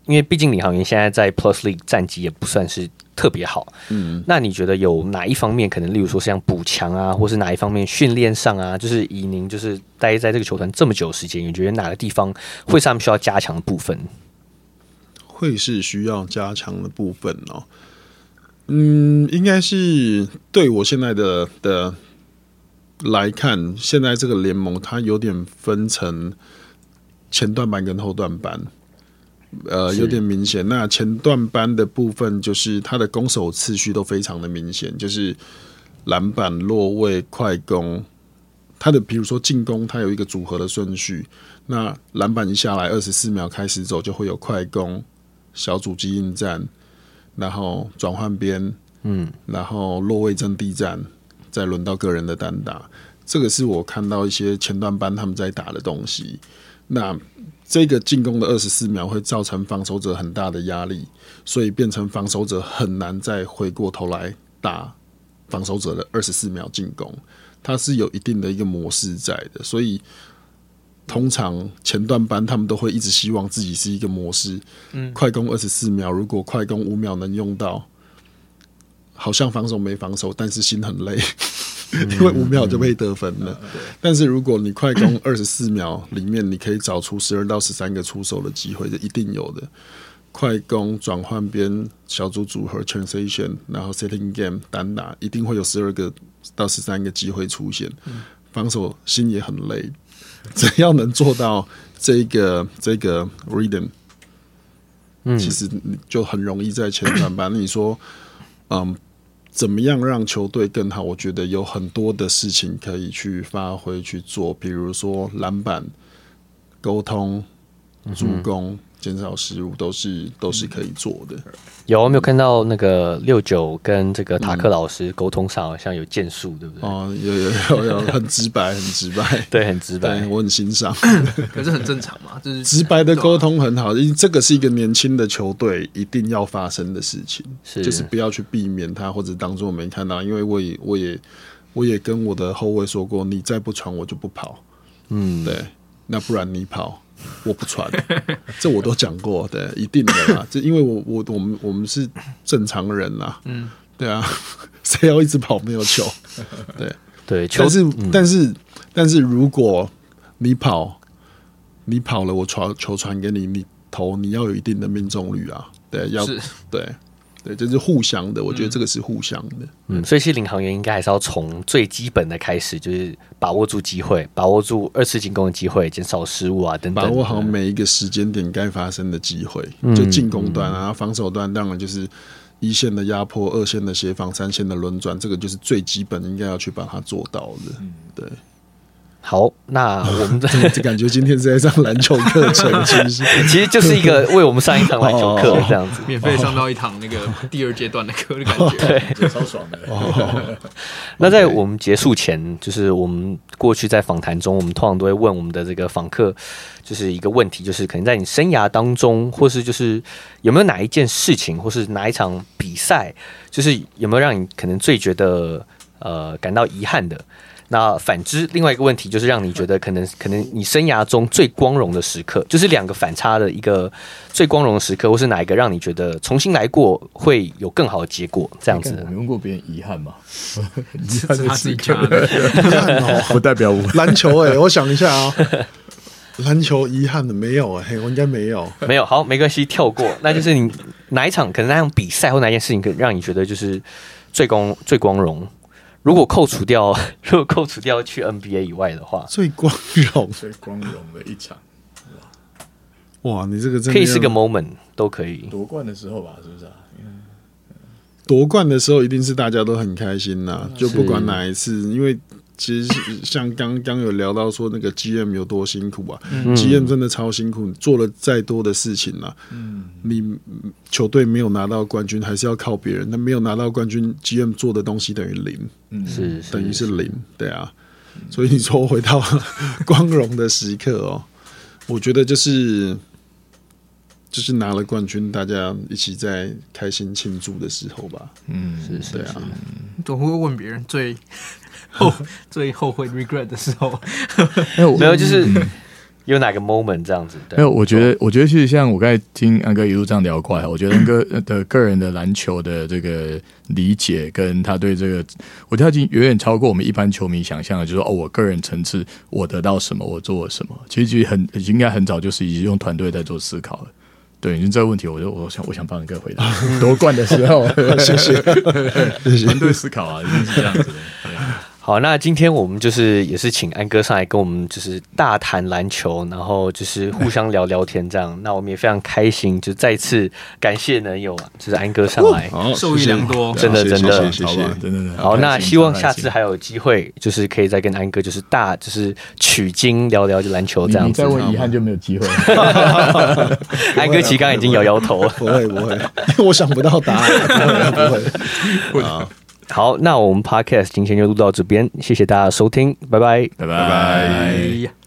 因为毕竟领航员现在在 Plus League 战绩也不算是特别好，嗯，那你觉得有哪一方面可能，例如说像补强啊，或是哪一方面训练上啊，就是以您就是待在这个球团这么久时间，你觉得哪个地方会是他们需要加强的部分？会是需要加强的部分哦。嗯，应该是对我现在的的来看，现在这个联盟它有点分成前段班跟后段班。呃，有点明显。那前段班的部分，就是他的攻守次序都非常的明显，就是篮板、落位、快攻。他的比如说进攻，他有一个组合的顺序。那篮板一下来，二十四秒开始走，就会有快攻、小组机应战，然后转换边，嗯，然后落位阵地战，再轮到个人的单打。这个是我看到一些前段班他们在打的东西。那这个进攻的二十四秒会造成防守者很大的压力，所以变成防守者很难再回过头来打防守者的二十四秒进攻，它是有一定的一个模式在的。所以通常前段班他们都会一直希望自己是一个模式，嗯，快攻二十四秒，如果快攻五秒能用到，好像防守没防守，但是心很累。因为五秒就被得分了，但是如果你快攻二十四秒里面，你可以找出十二到十三个出手的机会，这一定有的。快攻转换边小组组合 transition，然后 setting game 单打，一定会有十二个到十三个机会出现。防守心也很累，只要能做到这个这个 rhythm，其实就很容易在前段班。你说，嗯。怎么样让球队更好？我觉得有很多的事情可以去发挥去做，比如说篮板、沟通、助攻。减少失误都是都是可以做的。有没有看到那个六九跟这个塔克老师沟通上好像有建树，对不对？哦，有有有有，很直白，很直白，对，很直白，我很欣赏。可是很正常嘛，就是直白的沟通很好，因为这个是一个年轻的球队一定要发生的事情，是就是不要去避免他或者当做没看到，因为我也我也我也跟我的后卫说过，你再不传我就不跑。嗯，对，那不然你跑。我不传，这我都讲过，对，一定的啦。这因为我我我们我们是正常人啦，嗯，对啊，谁要一直跑没有球？对对，但是、嗯、但是但是如果你跑，你跑了，我传球传给你，你投，你要有一定的命中率啊，对，要对。对，这、就是互相的，我觉得这个是互相的。嗯，所以其实领航员应该还是要从最基本的开始，就是把握住机会，把握住二次进攻的机会，减少失误啊等等。把握好每一个时间点该发生的机会，就进攻端啊，防守端当然就是一线的压迫、二线的协防、三线的轮转，这个就是最基本应该要去把它做到的。嗯，对。好，那我们在 感觉今天是在上篮球课程，其实 其实就是一个为我们上一堂篮球课这样子，免费上到一堂那个第二阶段的课的感觉，对，超爽的。那在我们结束前，就是我们过去在访谈中，我们通常都会问我们的这个访客，就是一个问题，就是可能在你生涯当中，或是就是有没有哪一件事情，或是哪一场比赛，就是有没有让你可能最觉得呃感到遗憾的？那反之，另外一个问题就是让你觉得可能 可能你生涯中最光荣的时刻，就是两个反差的一个最光荣的时刻，或是哪一个让你觉得重新来过会有更好的结果？这样子，你问过别人遗憾吗？遗憾是他自己讲的，遗憾哦，不代表我 篮球哎、欸，我想一下啊、喔，篮球遗憾的没有哎、欸，我应该没有，没有，好，没关系，跳过。那就是你哪一场可能那场比赛或哪件事情，可让你觉得就是最光最光荣？如果扣除掉，如果扣除掉去 NBA 以外的话，最光荣、最光荣的一场，哇！你这个真的可以是个 moment 都可以。夺冠的时候吧，是不是啊？夺冠的时候一定是大家都很开心呐、啊，就不管哪一次，因为。其实像刚刚有聊到说那个 GM 有多辛苦啊，嗯，GM 真的超辛苦，做了再多的事情啊，嗯，你球队没有拿到冠军，还是要靠别人。那没有拿到冠军，GM 做的东西等于零，嗯，是等于是零，对啊。所以你说回到 光荣的时刻哦，我觉得就是就是拿了冠军，大家一起在开心庆祝的时候吧，嗯，是是，对啊。总会问别人最。后 最后悔 regret 的时候，没有，就是有哪个 moment 这样子。没有，我觉得，我觉得其实像我刚才听安哥一路这样聊过来，我觉得安哥 的个人的篮球的这个理解，跟他对这个，我觉得他已经远远超过我们一般球迷想象的，就是说哦，我个人层次，我得到什么，我做了什么。其实其实很应该很早就是已经用团队在做思考了。对，你这个问题，我就我想我想帮你哥回答。夺冠的时候，谢谢团队思考啊，一定是这样子的。好，那今天我们就是也是请安哥上来跟我们就是大谈篮球，然后就是互相聊聊天这样。那我们也非常开心，就再次感谢能有就是安哥上来，受益良多，真的真的，谢谢，真的。好，那希望下次还有机会，就是可以再跟安哥就是大就是取经聊聊就篮球这样子。再问遗憾就没有机会。安哥其实刚刚已经摇摇头，不会不会，因为 我想不到答案，不会不会啊。好，那我们 Podcast 今天就录到这边，谢谢大家收听，拜拜，拜拜。